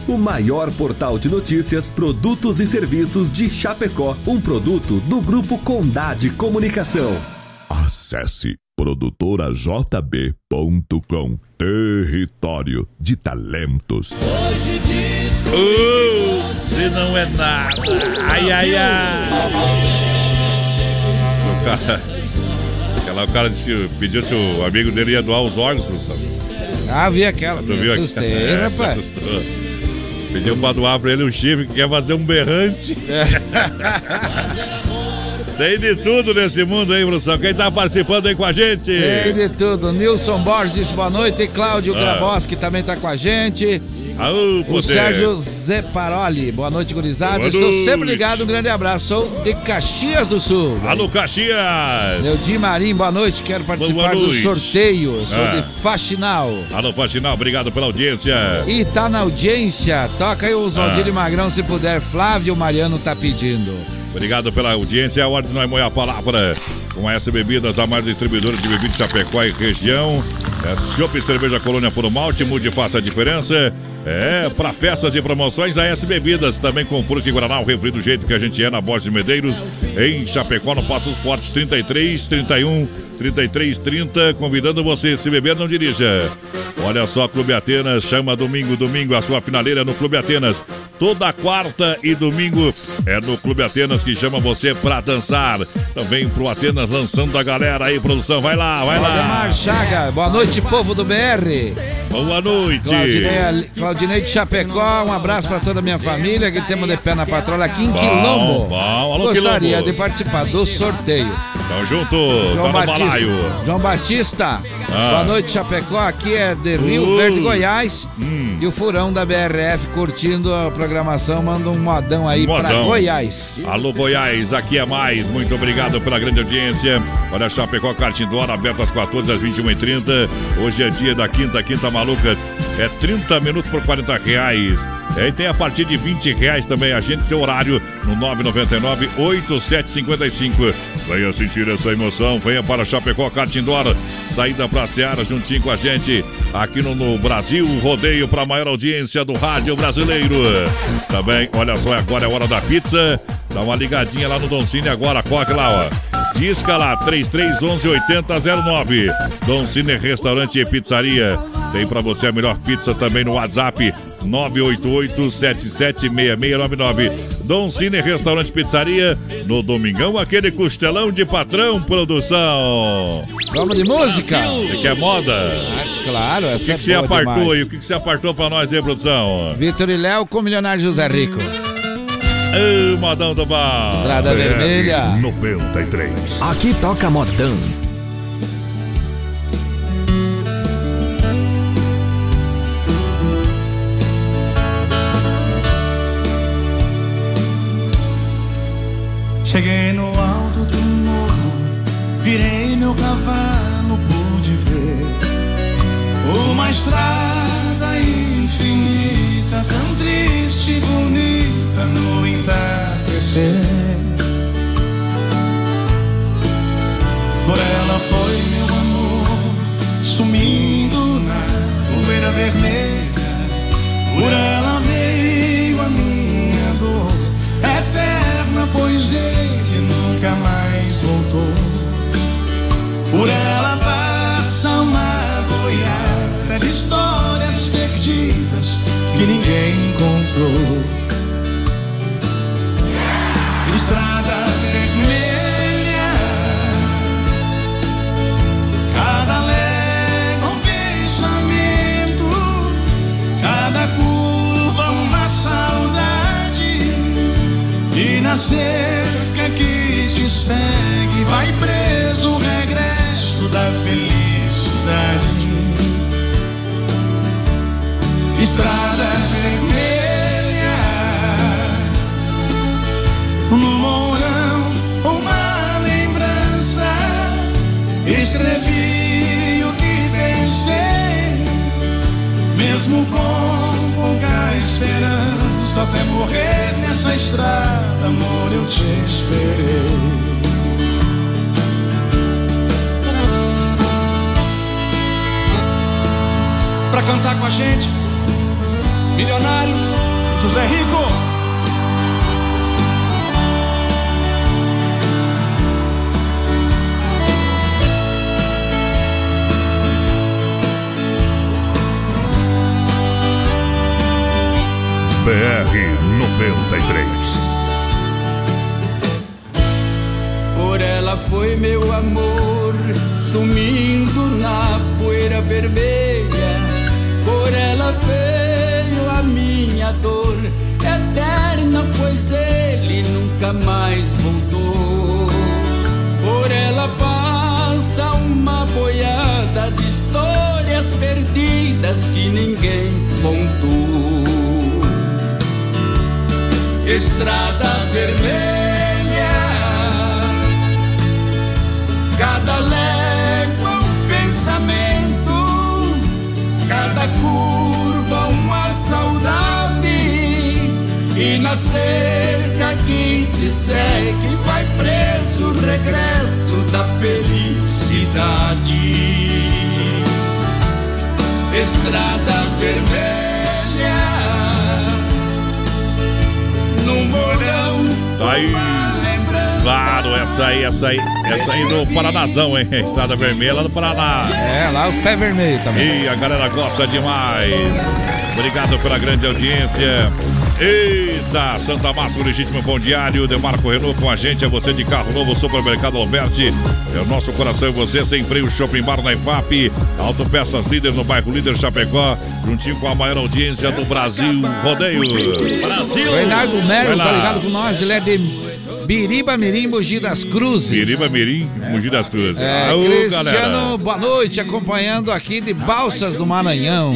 S12: o maior portal de notícias, produtos e serviços de Chapecó, um produto do grupo Condade Comunicação.
S22: Acesse produtorajb.com. Território de talentos.
S2: Uh, se não é nada. Ai, ai, ai. O cara, aquela, o cara disse que pediu se o amigo dele ia doar os órgãos, professor.
S4: Ah, vi aquela.
S2: Tu viu
S4: assustei,
S2: É,
S4: rapaz.
S2: assustou. Pediu pra doar pra ele um chifre que quer fazer um berrante. Tem de tudo nesse mundo aí, professor. Quem tá participando aí com a gente?
S4: Tem de tudo. Nilson Borges disse boa noite. Cláudio
S2: Ah.
S4: Graboski também tá com a gente.
S2: Aô,
S4: O. Sérgio Zeparoli. Boa noite, gurizada.
S2: Boa
S4: Estou
S2: noite.
S4: sempre ligado. Um grande abraço. Sou de Caxias do Sul.
S2: Alô, Caxias!
S4: Neudir Marim, boa noite. Quero participar do sorteio. Sou
S2: Ah.
S4: de Faxinal.
S2: Alô, Faxinal, obrigado pela audiência.
S4: E tá na audiência. Toca aí os Valdir
S2: Ah.
S4: Magrão, se puder. Flávio Mariano tá pedindo.
S2: Obrigado pela audiência. A ordem não é moer a palavra. Com a S Bebidas, a mais distribuidora de bebidas de Chapecó e região. É Chopp Cerveja Colônia por Malte, mude faça a diferença. É, para festas e promoções, a S Bebidas, também com Fruque e Guaraná, o refri do jeito que a gente é na Borges de Medeiros, em Chapecó, no Passos Fortes 33, 31, 33, 30. Convidando você, se beber, não dirija. Olha só, Clube Atenas, chama domingo, domingo, a sua finaleira no Clube Atenas. Toda quarta e domingo é no Clube Atenas que chama você pra dançar. Também pro Atenas lançando a galera aí, produção. Vai lá, vai lá.
S4: Valdemar Chaga, boa noite, povo do BR.
S2: Boa noite.
S4: Claudinei, Claudinei de Chapecó, um abraço pra toda a minha família que temos de pé na patrola aqui em
S2: Bom,
S4: Quilombo.
S2: bom. Alô,
S4: Gostaria
S2: Quilombo.
S4: de participar do sorteio.
S2: Tamo junto, tá no balaio.
S4: João Batista,
S2: Ah.
S4: boa noite, Chapecó. Aqui é de Rio
S2: Uh.
S4: Verde, Goiás.
S2: Hum.
S4: E o Furão da BRF curtindo a programação. Manda um modão aí pra
S2: Modão.
S4: Goiás.
S2: Alô, Goiás, aqui é mais. Muito obrigado pela grande audiência. Olha, Chapecó, Karting do Hora, aberto às 14 às 21h30. Hoje é dia da quinta, quinta maluca. É 30 minutos por 40 reais. É, e tem a partir de 20 reais também. Agende seu horário no 999-8755. Venha sentir essa emoção, venha para Chapecó Kart Indoor, saída pra Seara juntinho com a gente, aqui no, no Brasil, rodeio para a maior audiência do rádio brasileiro. Também, olha só, agora é hora da pizza, dá uma ligadinha lá no Don Cine agora, corre lá, ó. Disca lá, 3311 8009. Dom Cine Restaurante e Pizzaria. Tem para você a melhor pizza também no WhatsApp 988-776699. Dom Cine Restaurante e Pizzaria. No domingão, aquele costelão de patrão produção.
S4: Vamos de música?
S2: Você quer moda?
S4: Ah, claro, essa
S2: O que,
S4: é
S2: que você apartou
S4: demais.
S2: aí? O que, que você apartou pra nós aí, produção?
S4: Vitor e Léo com o milionário José Rico.
S2: Ô, modão do bar.
S4: Estrada Vermelha.
S23: 93.
S21: Aqui toca modão.
S24: Cheguei no alto do morro, virei meu cavalo, pude ver uma estrada infinita, tão triste e bonita no entardecer. Por ela foi meu amor, sumindo na poeira vermelha. Por ela veio a minha dor eterna, pois ele nunca mais voltou. Por ela passa uma boiada de histórias perdidas que ninguém encontrou. Na cerca que te segue, vai preso o regresso da felicidade. Estrada vermelha, no morão, uma lembrança. Escrevi o que pensei, mesmo com pouca esperança. Até morrer nessa estrada, amor, eu te esperei. Pra cantar com a gente, milionário José Rico.
S23: BR 93.
S13: Por ela foi meu amor, sumindo na poeira vermelha. Por ela veio a minha dor, eterna, pois ele nunca mais voltou. Por ela passa uma boiada de histórias perdidas que ninguém contou. Estrada vermelha, cada légua um pensamento, cada curva uma saudade, e na cerca que te segue vai preso o regresso da felicidade. Estrada vermelha,
S2: aí. Claro, essa aí, essa aí, essa aí do Paranazão, hein? Estrada Vermelha lá do Paraná.
S4: É, lá o pé vermelho também.
S2: E a galera gosta demais. Obrigado pela grande audiência. Eita, Santa Massa, o legítimo pão diário, Demarco Renault com a gente, é você de carro novo, Supermercado Alberti, é o nosso coração e você, sem freio, Shopping Bar na IFAP, Autopeças Líder no bairro Líder Chapecó, juntinho com a maior audiência do Brasil, Rodeio.
S4: O Reinaldo Mero
S2: Vai lá.
S4: tá ligado com nós, ele é de Biriba Mirim, Mogi das Cruzes.
S2: Biriba Mirim, Mogi das Cruzes.
S4: É,
S2: Aô,
S4: Cristiano,
S2: galera.
S4: boa noite, acompanhando aqui de Balsas do Maranhão.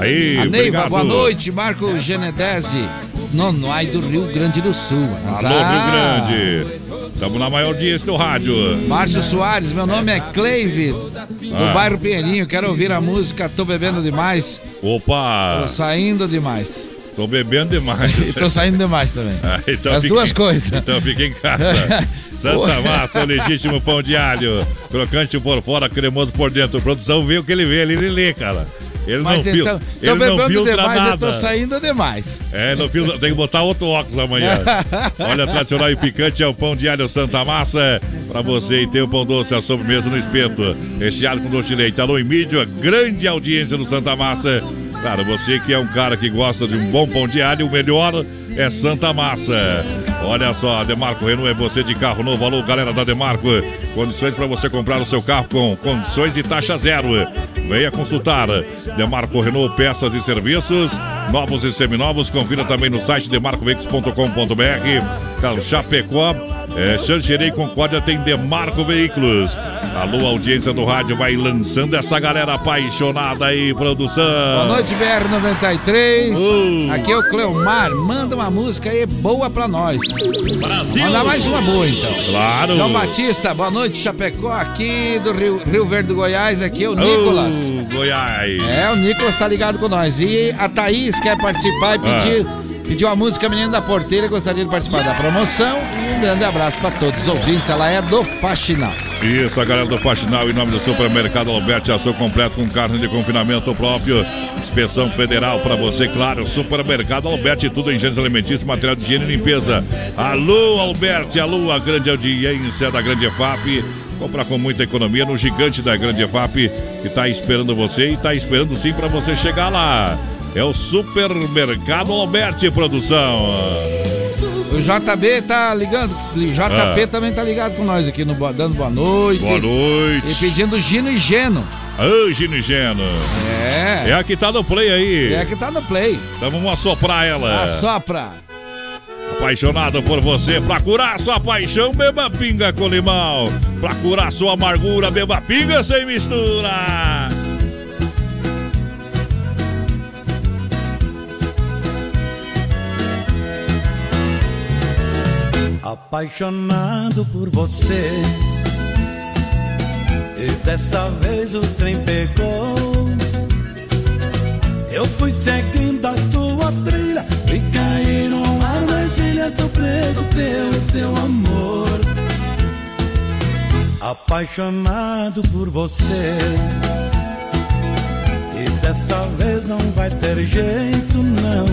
S2: Aí,
S4: A Neiva,
S2: obrigado.
S4: boa noite, Marco Genedese, Nonoai do Rio Grande do Sul.
S2: Alô, Rio Grande. Estamos na maior audiência do rádio.
S4: Márcio Soares, meu nome é Cleive, do
S2: Ah.
S4: bairro Pinheirinho. Quero ouvir a música Tô Bebendo Demais,
S2: Opa!
S4: tô saindo demais.
S2: Tô bebendo demais.
S4: E tô saindo demais também.
S2: Ah, então
S4: As
S2: fique-
S4: duas coisas.
S2: Então fica em casa. Santa. Massa, o legítimo pão de alho. Crocante por fora, cremoso por dentro. Produção vê o que ele vê, ele lê, cara. Ele
S4: Mas
S2: não
S4: então,
S2: filtra, ele não filtra
S4: demais, eu
S2: nada.
S4: tô saindo demais.
S2: É, não filtra, tem que botar outro óculos amanhã. Olha, tradicional e picante é o pão de alho Santa Massa. Pra você e tem o pão doce, a sobremesa no espeto. Recheado com doce de leite. Alô, em mídia, grande audiência no Santa Massa. Claro, você que é um cara que gosta de um bom pão de alho, o melhor é Santa Massa. Olha só, Demarco Renault é você de carro novo. Alô, galera da Demarco. Condições para você comprar o seu carro com condições e taxa zero. Venha consultar. Demarco Renault, peças e serviços, novos e seminovos. Confira também no site demarcoveículos.com.br. Chapecó, é, Xanxerei Concórdia tem Demarco Veículos. Alô, audiência do rádio, vai lançando essa galera apaixonada aí, produção.
S4: Boa noite, BR93.
S2: Uh.
S4: Aqui é o Cleomar. Manda uma música aí boa pra nós.
S2: Brasil.
S4: Manda mais uma boa, então.
S2: Claro.
S4: João Batista, boa noite, Chapecó, aqui do Rio, Rio Verde do Goiás. Aqui é o Nicolas.
S2: Oh, Goiás.
S4: É, o Nicolas tá ligado com nós. E a Thaís quer participar e pedir, pediu a música Menino da Porteira. Gostaria de participar da promoção. Um grande abraço pra todos os ouvintes. Ela é do Faxinal.
S2: Isso, a galera do Faxinal, em nome do supermercado Alberti, açougue completo com carne de confinamento próprio, inspeção federal para você, claro, supermercado Alberti, tudo em gêneros alimentícios, material de higiene e limpeza. Alô, Alberti, alô, a grande audiência da Grande EFAP. Comprar com muita economia no gigante da Grande EFAP, que está esperando você e está esperando sim para você chegar lá. É o supermercado Alberti Produção.
S4: O JB tá ligando. O JP
S2: Ah.
S4: também tá ligado com nós aqui, no, dando boa noite.
S2: Boa noite.
S4: E pedindo Gino e Geno.
S2: Ô, Gino e Geno.
S4: É.
S2: É a que tá no play aí.
S4: É que tá no play.
S2: Então vamos assoprar ela.
S4: Assopra.
S2: Apaixonado por você, pra curar sua paixão, beba pinga com limão. Pra curar sua amargura, beba pinga sem mistura.
S19: Apaixonado por você. E desta vez o trem pegou. Eu fui seguindo a tua trilha e caí numa armadilha. Tô preso pelo seu amor. Apaixonado por você. E dessa vez não vai ter jeito, não.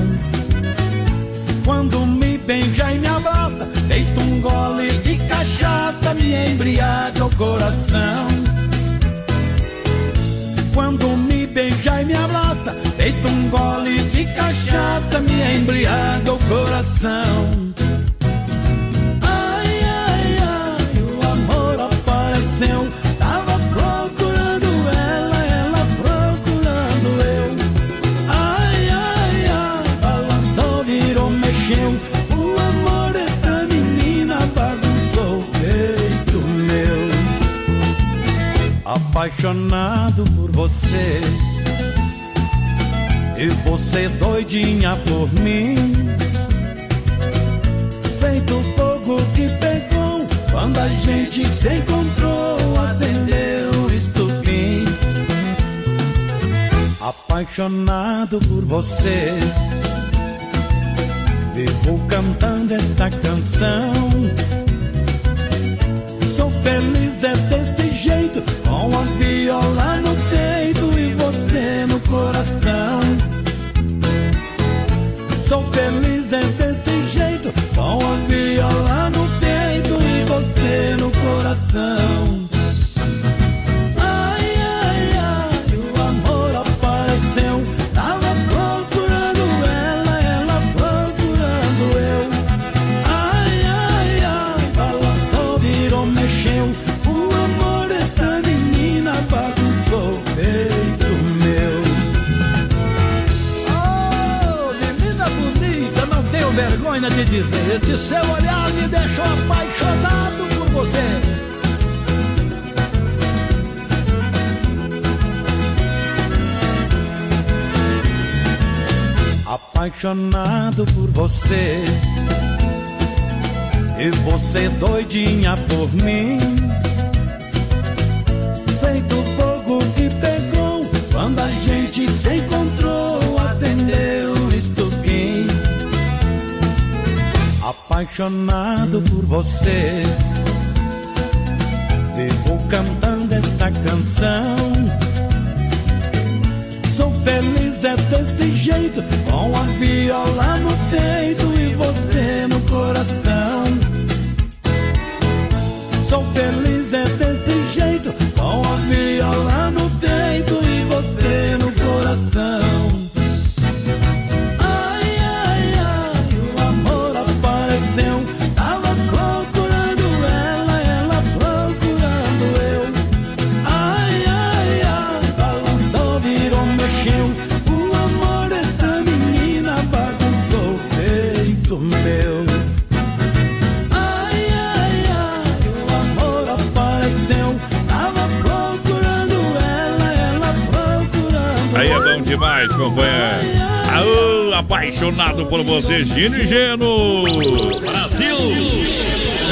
S19: Quando beija e me abraça, deito um gole de cachaça, me embriaga o coração. Quando me beija e me abraça, deito um gole de cachaça, me embriaga o coração. Apaixonado por você. E você doidinha por mim. Feito fogo que pegou quando a gente se encontrou. Acendeu o estupim. Apaixonado por você. Vivo cantando esta canção. Coração. Ai, ai, ai, o amor apareceu. Tava procurando ela, ela procurando eu. Ai, ai, ai, balançou, virou, mexeu. O amor desta menina bagunçou o peito meu. Oh, menina bonita, não tenho vergonha de dizer. Este seu olhar me deixou apaixonado Apaixonado por você. E você doidinha por mim. Feito fogo que pegou quando a gente se encontrou. Acendeu estupim. apaixonado por você. Devo cantando esta canção. Sou feliz é desse jeito, com a viola no peito
S2: apaixonado por você, Gino e Geno. Brasil!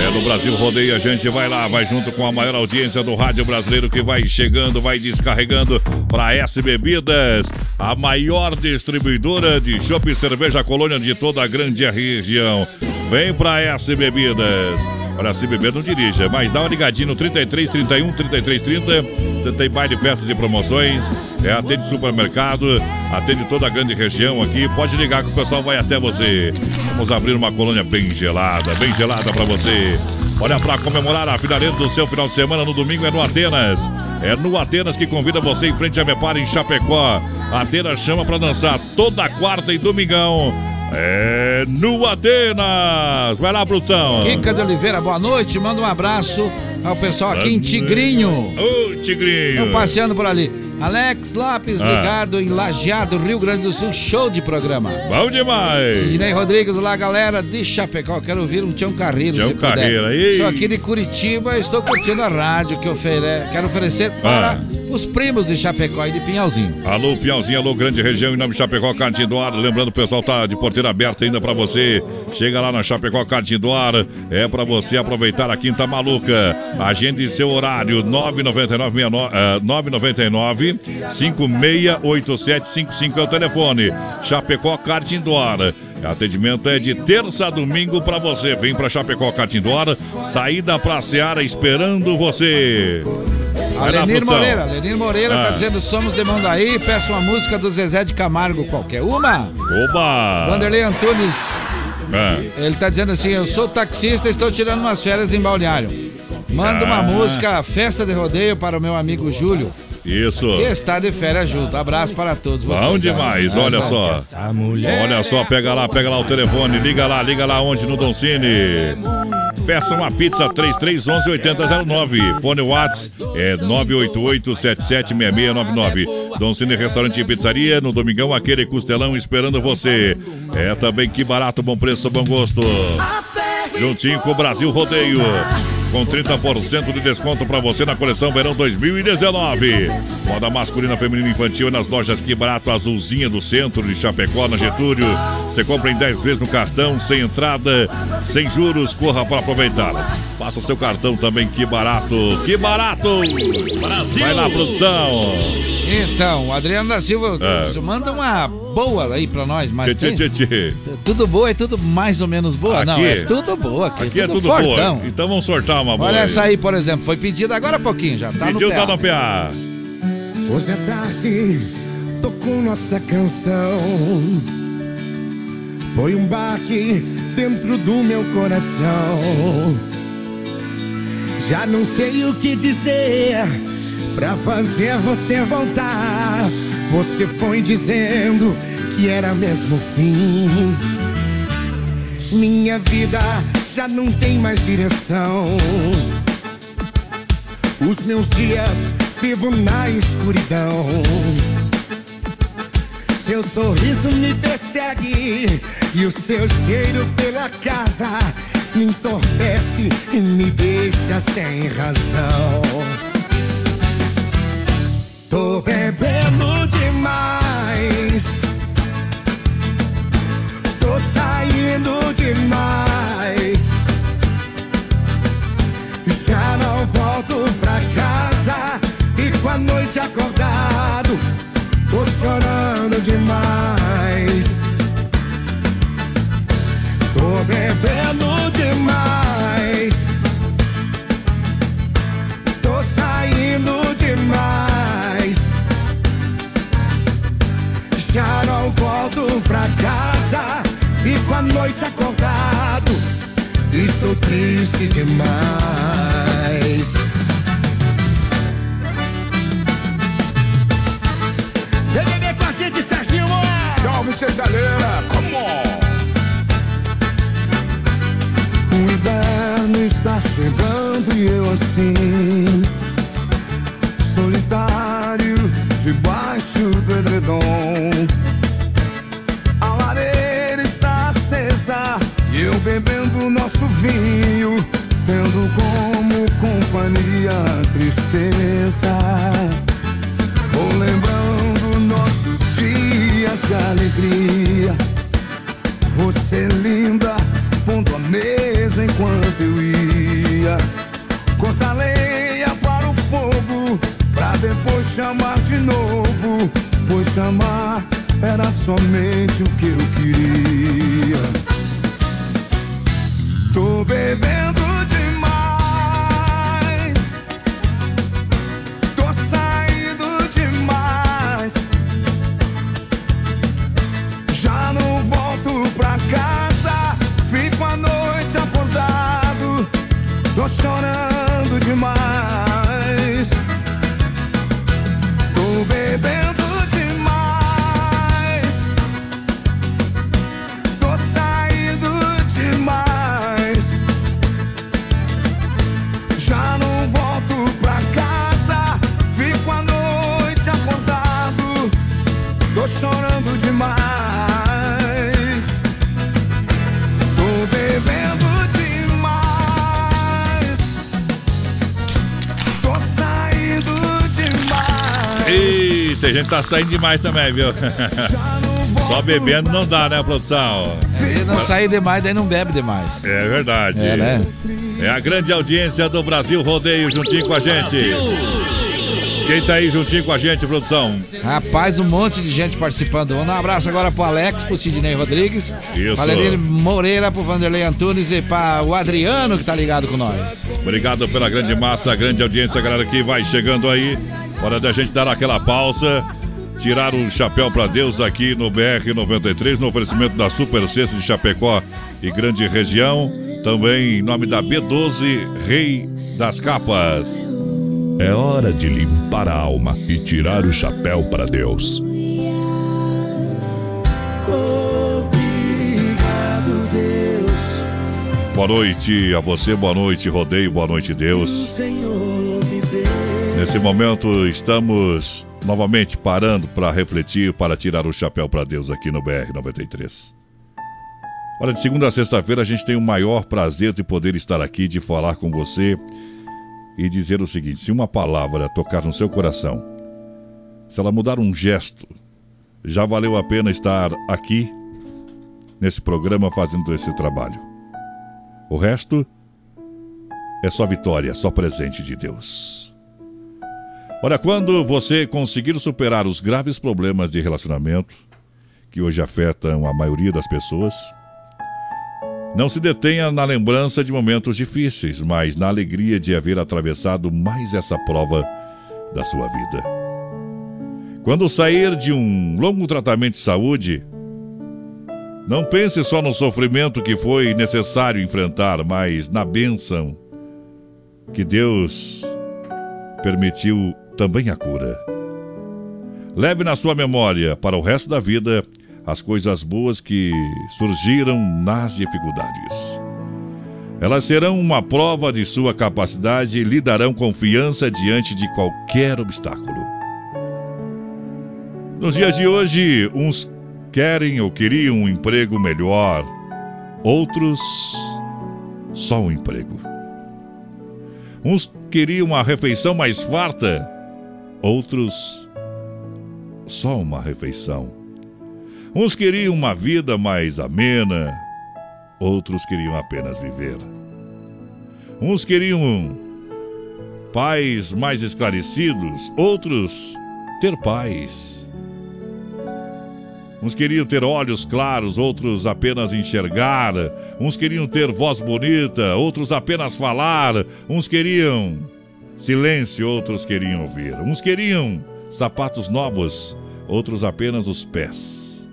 S2: É, no Brasil Rodeio, a gente vai lá, vai junto com a maior audiência do rádio brasileiro que vai chegando, vai descarregando para S Bebidas, a maior distribuidora de chopp e cerveja colônia de toda a grande região. Vem para S Bebidas. Para se beber, não dirija, mas dá uma ligadinha no 33 31 33 30. Você tem baile, festas e promoções. É, atende supermercado, atende toda a grande região aqui. Pode ligar que o pessoal vai até você. Vamos abrir uma colônia bem gelada, bem gelada para você. Olha, para comemorar a finaleira do seu final de semana no domingo é no Atenas. É no Atenas que convida você em frente a Mepar em Chapecó. Atenas chama para dançar toda quarta e domingão. É no Atenas. Vai lá, produção.
S4: Kika de Oliveira, boa noite. Manda um abraço ao pessoal aqui em Tigrinho.
S2: Ô, Tigrinho.
S4: Estão passeando por ali. Alex Lopes,
S2: Ah.
S4: ligado em Lajeado, Rio Grande do Sul. Show de programa.
S2: Bom demais.
S4: Sidney Rodrigues, lá galera de Chapecó, quero ouvir um Tião Carreiro.
S2: Tião. Carreiro, aí.
S4: Sou aqui de Curitiba, estou curtindo a rádio que ofere... quero oferecer para
S2: Ah.
S4: Os primos de Chapecó e de Pinhalzinho.
S2: Alô, Piauzinho, alô, grande região, em nome de Chapecó, Cantinho do Ar. Lembrando, o pessoal tá de porteira aberta ainda pra você. Chega lá na Chapecó, Cantinho do Ar. É pra você aproveitar a Quinta Maluca. Agende seu horário, 999 69, eh, 999 568755 é o telefone. Chapecó, Cantinho do Ar. Atendimento é de terça a domingo pra você. Vem pra Chapecó, Ar. Saída pra Seara esperando você. Vai
S4: Lenir. Moreira, Lenir Moreira tá
S2: Ah.
S4: dizendo somos de Mandaí, peço uma música do Zezé de Camargo, qualquer uma.
S2: Oba!
S4: Vanderlei Antunes,
S2: É.
S4: ele tá dizendo assim, eu sou taxista, estou tirando umas férias em Balneário. Manda uma
S2: Ah.
S4: música, Festa de Rodeio, para o meu amigo Júlio,
S2: Isso.
S4: que está de férias junto. Abraço para todos vocês.
S2: Bom demais, olha só. Olha só, pega lá, pega lá o telefone, liga lá, liga lá onde no Doncini. Peça uma pizza 3311 8009. Fone Whats é 988776699. Doncini Restaurante e Pizzaria, no Domingão, aquele costelão esperando você. É também que barato, bom preço, bom gosto. Juntinho com o Brasil Rodeio. Com 30% de desconto para você na coleção Verão 2019. Moda masculina, feminina e infantil nas lojas Que Barato Azulzinha do centro de Chapecó, na Getúlio. Você compra em 10 vezes no cartão, sem entrada, sem juros. Corra para aproveitar. Faça o seu cartão também, que barato. Que barato! Brasil! Vai lá, produção!
S4: Então, o Adriano da Silva
S2: É.
S4: manda uma boa aí pra nós, mas
S2: Tchê, tchê, tchê, tchê.
S4: tudo boa é tudo mais ou menos boa? Não,
S2: Aqui-
S4: é tudo boa aqui,
S2: Aqui é tudo
S4: fortão.
S2: boa. Então vamos sortar uma boa.
S4: Olha
S2: aí.
S4: essa aí, por exemplo, foi pedida agora há pouquinho, já tá
S2: Pediu,
S4: no
S2: tá
S4: PA.
S2: no PA.
S25: Hoje é tarde, tocou nossa canção. Foi um baque dentro do meu coração. Já não sei o que dizer pra fazer você voltar. Você foi dizendo que era mesmo o fim. Minha vida já não tem mais direção. Os meus dias vivo na escuridão. Seu sorriso me persegue e o seu cheiro pela casa me entorpece e me deixa sem razão. Tô bebendo demais. Tô saindo demais. Já não volto pra casa. Fico a noite acordado. Tô chorando demais. Tô bebendo demais. Carol, volto pra casa. Fico a noite acordado. Estou triste demais. Vem beber com a gente, Serginho.
S26: Salve, Cesaleira. Come on.
S25: O inverno está chegando e eu assim, solitário debaixo do edredom. A lareira está acesa e eu bebendo nosso vinho Tendo como companhia a tristeza. Vou lembrando nossos dias de alegria. Você linda pondo a mesa enquanto eu ia. Fogo, pra depois chamar de novo. Pois chamar era somente o que eu queria. Tô bebendo demais, tô saindo demais. Já não volto pra casa, fico a noite acordado, tô chorando
S2: Eita, a gente tá saindo demais também, viu? Só bebendo não dá, né, produção?
S4: Se não sair demais, daí não bebe demais.
S2: É verdade.
S4: É, né?
S2: É a grande audiência do Brasil Rodeio juntinho com a gente. Quem tá aí juntinho com a gente, produção?
S4: Rapaz, um monte de gente participando. Um abraço agora pro Alex, pro Sidney Rodrigues,
S2: Isso.
S4: pra Lenine Moreira, pro Vanderlei Antunes e para o Adriano que tá ligado com nós.
S2: Obrigado pela grande massa, grande audiência, galera que vai chegando aí. Hora da gente dar aquela pausa, tirar o chapéu pra Deus aqui no BR 93, no oferecimento da Super Sexta de Chapecó e grande região. Também em nome da B12, Rei das Capas.
S22: É hora de limpar a alma e tirar o chapéu para Deus.
S2: Boa noite a você, boa noite, Rodeio, boa noite, Deus.
S25: Senhor.
S2: Nesse momento estamos novamente parando para refletir, para tirar o chapéu para Deus aqui no BR 93. Olha, de segunda a sexta-feira a gente tem o maior prazer de poder estar aqui, de falar com você e dizer o seguinte: se uma palavra tocar no seu coração, se ela mudar um gesto, já valeu a pena estar aqui nesse programa fazendo esse trabalho. O resto é só vitória, só presente de Deus. Olha, quando você conseguir superar os graves problemas de relacionamento que hoje afetam a maioria das pessoas, não se detenha na lembrança de momentos difíceis, mas na alegria de haver atravessado mais essa prova da sua vida. Quando sair de um longo tratamento de saúde, não pense só no sofrimento que foi necessário enfrentar, mas na bênção que Deus permitiu também a cura. Leve na sua memória, para o resto da vida, as coisas boas que surgiram nas dificuldades. Elas serão uma prova de sua capacidade e lhe darão confiança diante de qualquer obstáculo. Nos dias de hoje, uns querem ou queriam um emprego melhor, outros só um emprego. Uns queriam uma refeição mais farta, outros só uma refeição. Uns queriam uma vida mais amena, outros queriam apenas viver. Uns queriam pais mais esclarecidos, outros ter paz. Uns queriam ter olhos claros, outros apenas enxergar. Uns queriam ter voz bonita, outros apenas falar. Uns queriam silêncio, outros queriam ouvir. Uns queriam sapatos novos, outros apenas os pés.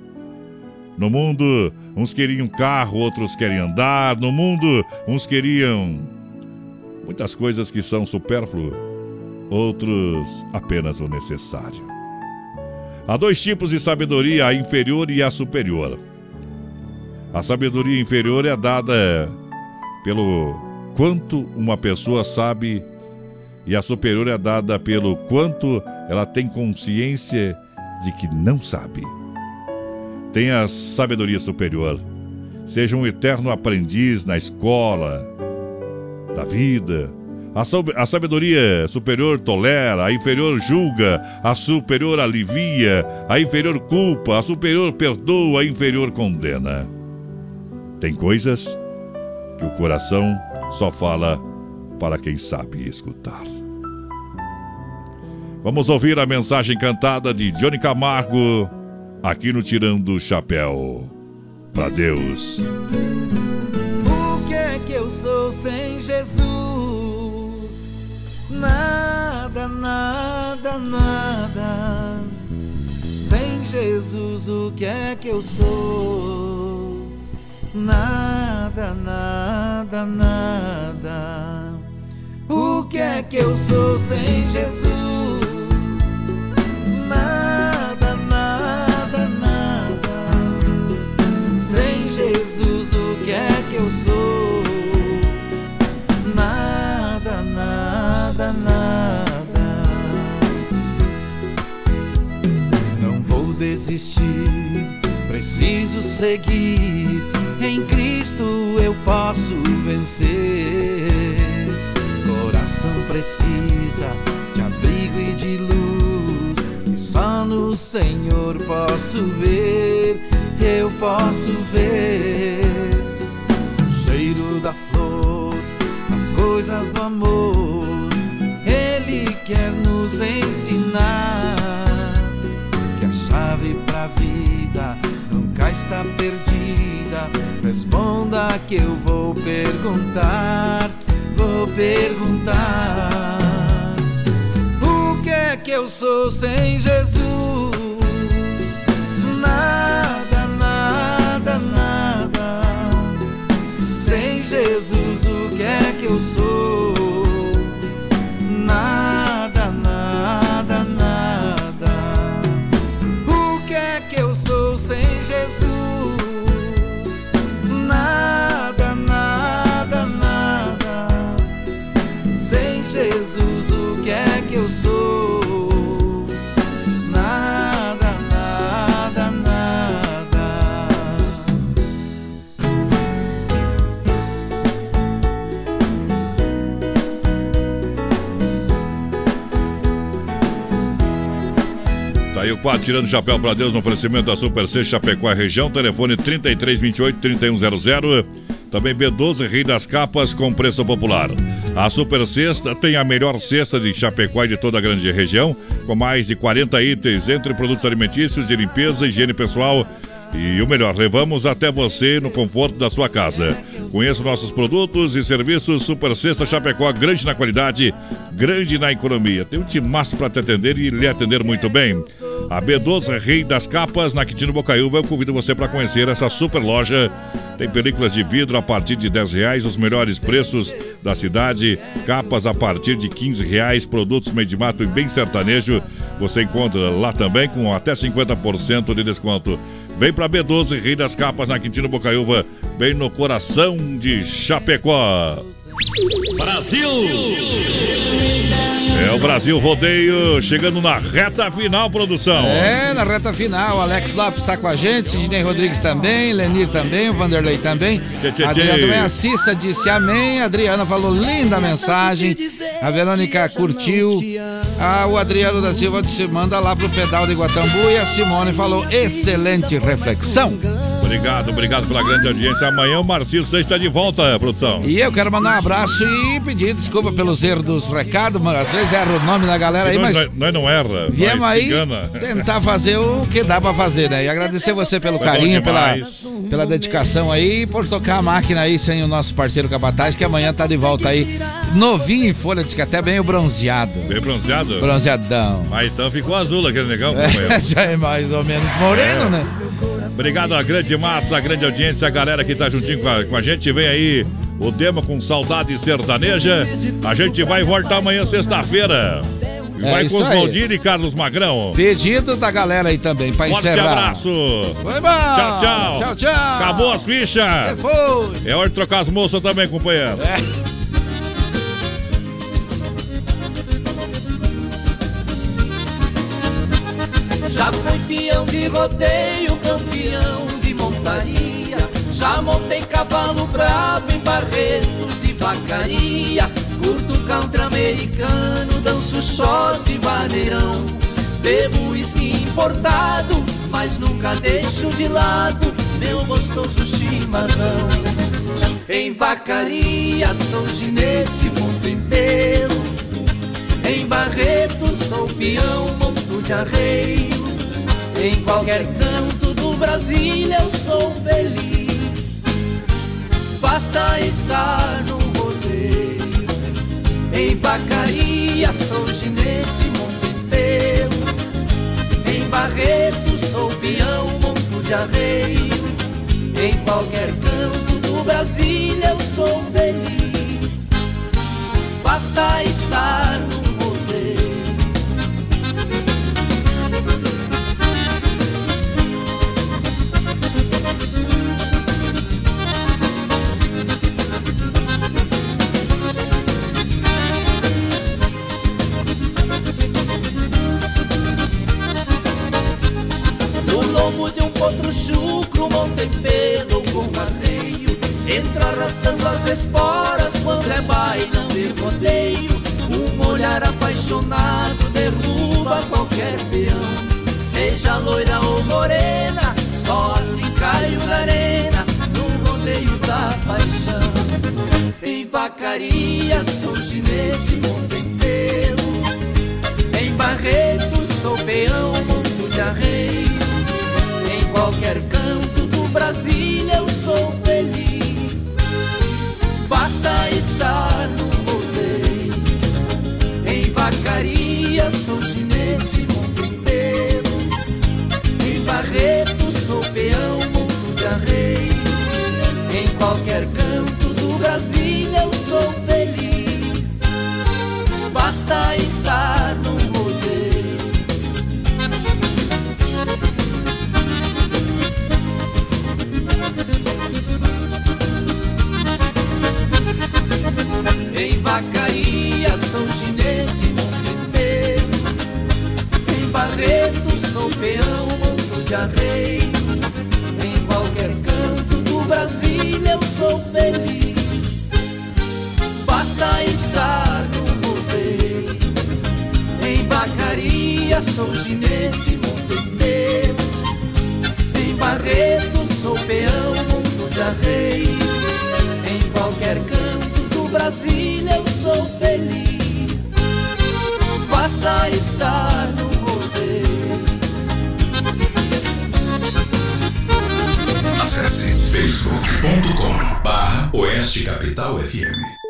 S2: No mundo, uns queriam carro, outros querem andar. No mundo, uns queriam muitas coisas que são supérfluas, outros apenas o necessário. Há dois tipos de sabedoria, a inferior e a superior. A sabedoria inferior é dada pelo quanto uma pessoa sabe e a superior é dada pelo quanto ela tem consciência de que não sabe. Tenha sabedoria superior. Seja um eterno aprendiz na escola, da vida. A sabedoria superior tolera, a inferior julga, a superior alivia, a inferior culpa, a superior perdoa, a inferior condena. Tem coisas que o coração só fala para quem sabe escutar. Vamos ouvir a mensagem cantada de Johnny Camargo aqui no Tirando o Chapéu para Deus.
S4: O que é que eu sou sem Jesus? Nada, nada, nada. Sem Jesus, o que é que eu sou? Nada, nada, nada. O que é que eu sou sem Jesus? Desistir, preciso seguir. Em Cristo eu posso vencer. Coração precisa de abrigo e de luz. E só no Senhor posso ver, eu posso ver. O cheiro da flor, as coisas do amor. Ele quer nos ensinar chave pra vida nunca está perdida. Responda que eu vou perguntar, vou perguntar. O que é que eu sou sem Jesus? Nada, nada, nada. Sem Jesus, o que é que eu sou?
S2: Quadro Tirando Chapéu para Deus no oferecimento da Super C Chapecó região. Telefone 3328-3100. Também B12 Rei das Capas com preço popular. A Super Sexta tem a melhor cesta de Chapecó e de toda a grande região, com mais de 40 itens entre produtos alimentícios, de limpeza, higiene pessoal e o melhor, levamos até você no conforto da sua casa. Conheça nossos produtos e serviços Super Sexta Chapecó, grande na qualidade, grande na economia. Tem um timaço para te atender e lhe atender muito bem. A B12 Rei das Capas, na Quitino Bocaiúva, eu convido você para conhecer essa super loja. Tem películas de vidro a partir de 10 reais, os melhores preços da cidade, capas a partir de 15 reais, produtos meio de mato e bem sertanejo. Você encontra lá também com até 50% de desconto. Vem pra B12, Rei das Capas, na Quintino Bocaiúva, bem no coração de Chapecó.
S13: Brasil!
S2: É o Brasil Rodeio chegando na reta final, produção.
S27: É, na reta final. Alex Lopes está com a gente, Sidney Rodrigues também, Lenir também, o Vanderlei também. Tchê, tchê, Adriana também, a Cissa disse amém. A Adriana falou linda mensagem. A Verônica curtiu. Ah, o Adriano da Silva disse manda lá pro pedal de Guatambu. E a Simone falou excelente reflexão.
S2: Obrigado, obrigado pela grande audiência. Amanhã o Marcinho Seixas está de volta, produção.
S27: E eu quero mandar um abraço e pedir desculpa pelos erros dos recados, mas às vezes erra o nome da galera aí,
S2: nós,
S27: mas.
S2: Nós não erra.
S27: Viemos aí tentar fazer o que dá pra fazer, né? E agradecer você pelo Foi carinho, pela, pela dedicação aí e por tocar a máquina aí sem o nosso parceiro Capataz, que amanhã tá de volta aí. Novinho em folha, diz que até bem o bronzeado.
S2: Bem bronzeado?
S27: Bronzeadão.
S2: Mas então ficou azul aquele negão,
S27: é, Já é mais ou menos moreno, é. né?
S2: Obrigado à grande massa, à grande audiência, a galera que tá juntinho com a, com a gente. Vem aí o Dema com saudade sertaneja. A gente vai voltar amanhã, sexta-feira.
S4: É
S2: vai com os. Valdir e Carlos Magrão.
S4: Pedido da galera aí também, pra
S2: Forte
S4: encerrar.
S2: abraço.
S4: Foi bom.
S2: Tchau, tchau.
S4: Tchau, tchau.
S2: Acabou as fichas.
S4: Foi.
S2: É hora de trocar as moças também, companheiro.
S4: É.
S7: Já fui peão de rodeio, campeão de montaria. Já montei cavalo bravo em barretos e vacaria. Curto country americano, danço short e vaneirão. Bebo uísque importado, mas nunca deixo de lado meu gostoso chimarrão. Em vacaria sou ginete, monto em pelo. Em Barretos sou peão, monto de arreio. Em qualquer canto do Brasil eu sou feliz. Basta estar no rodeio. Em vacaria sou ginete, monto em Barretos sou peão, monto de arreio. Em qualquer canto do Brasil eu sou feliz. Basta estar no Lombo de um potro chucro, montem pelo com arreio. Entra arrastando as esporas quando é bailão de rodeio. Um olhar apaixonado derruba qualquer peão. Seja loira ou morena, só assim caio na arena. No rodeio da paixão. Em vacaria sou ginete, em pelo. Em Barretos sou peão, qualquer canto do Brasil eu sou feliz. Basta estar no rodeio. Em vacaria sou ginete, em pelo. Em Barretos sou peão, vacaria sou ginete, monto em Barretos sou peão, monto de arreio. Em qualquer canto do Brasil eu sou feliz. Basta estar no rodeio. Em vacaria sou ginete, monto em Barretos sou peão, monto de arreio. Em qualquer canto Brasil eu sou feliz. Basta estar no rodeio.
S11: Acesse facebook.com barra Oeste Capital FM.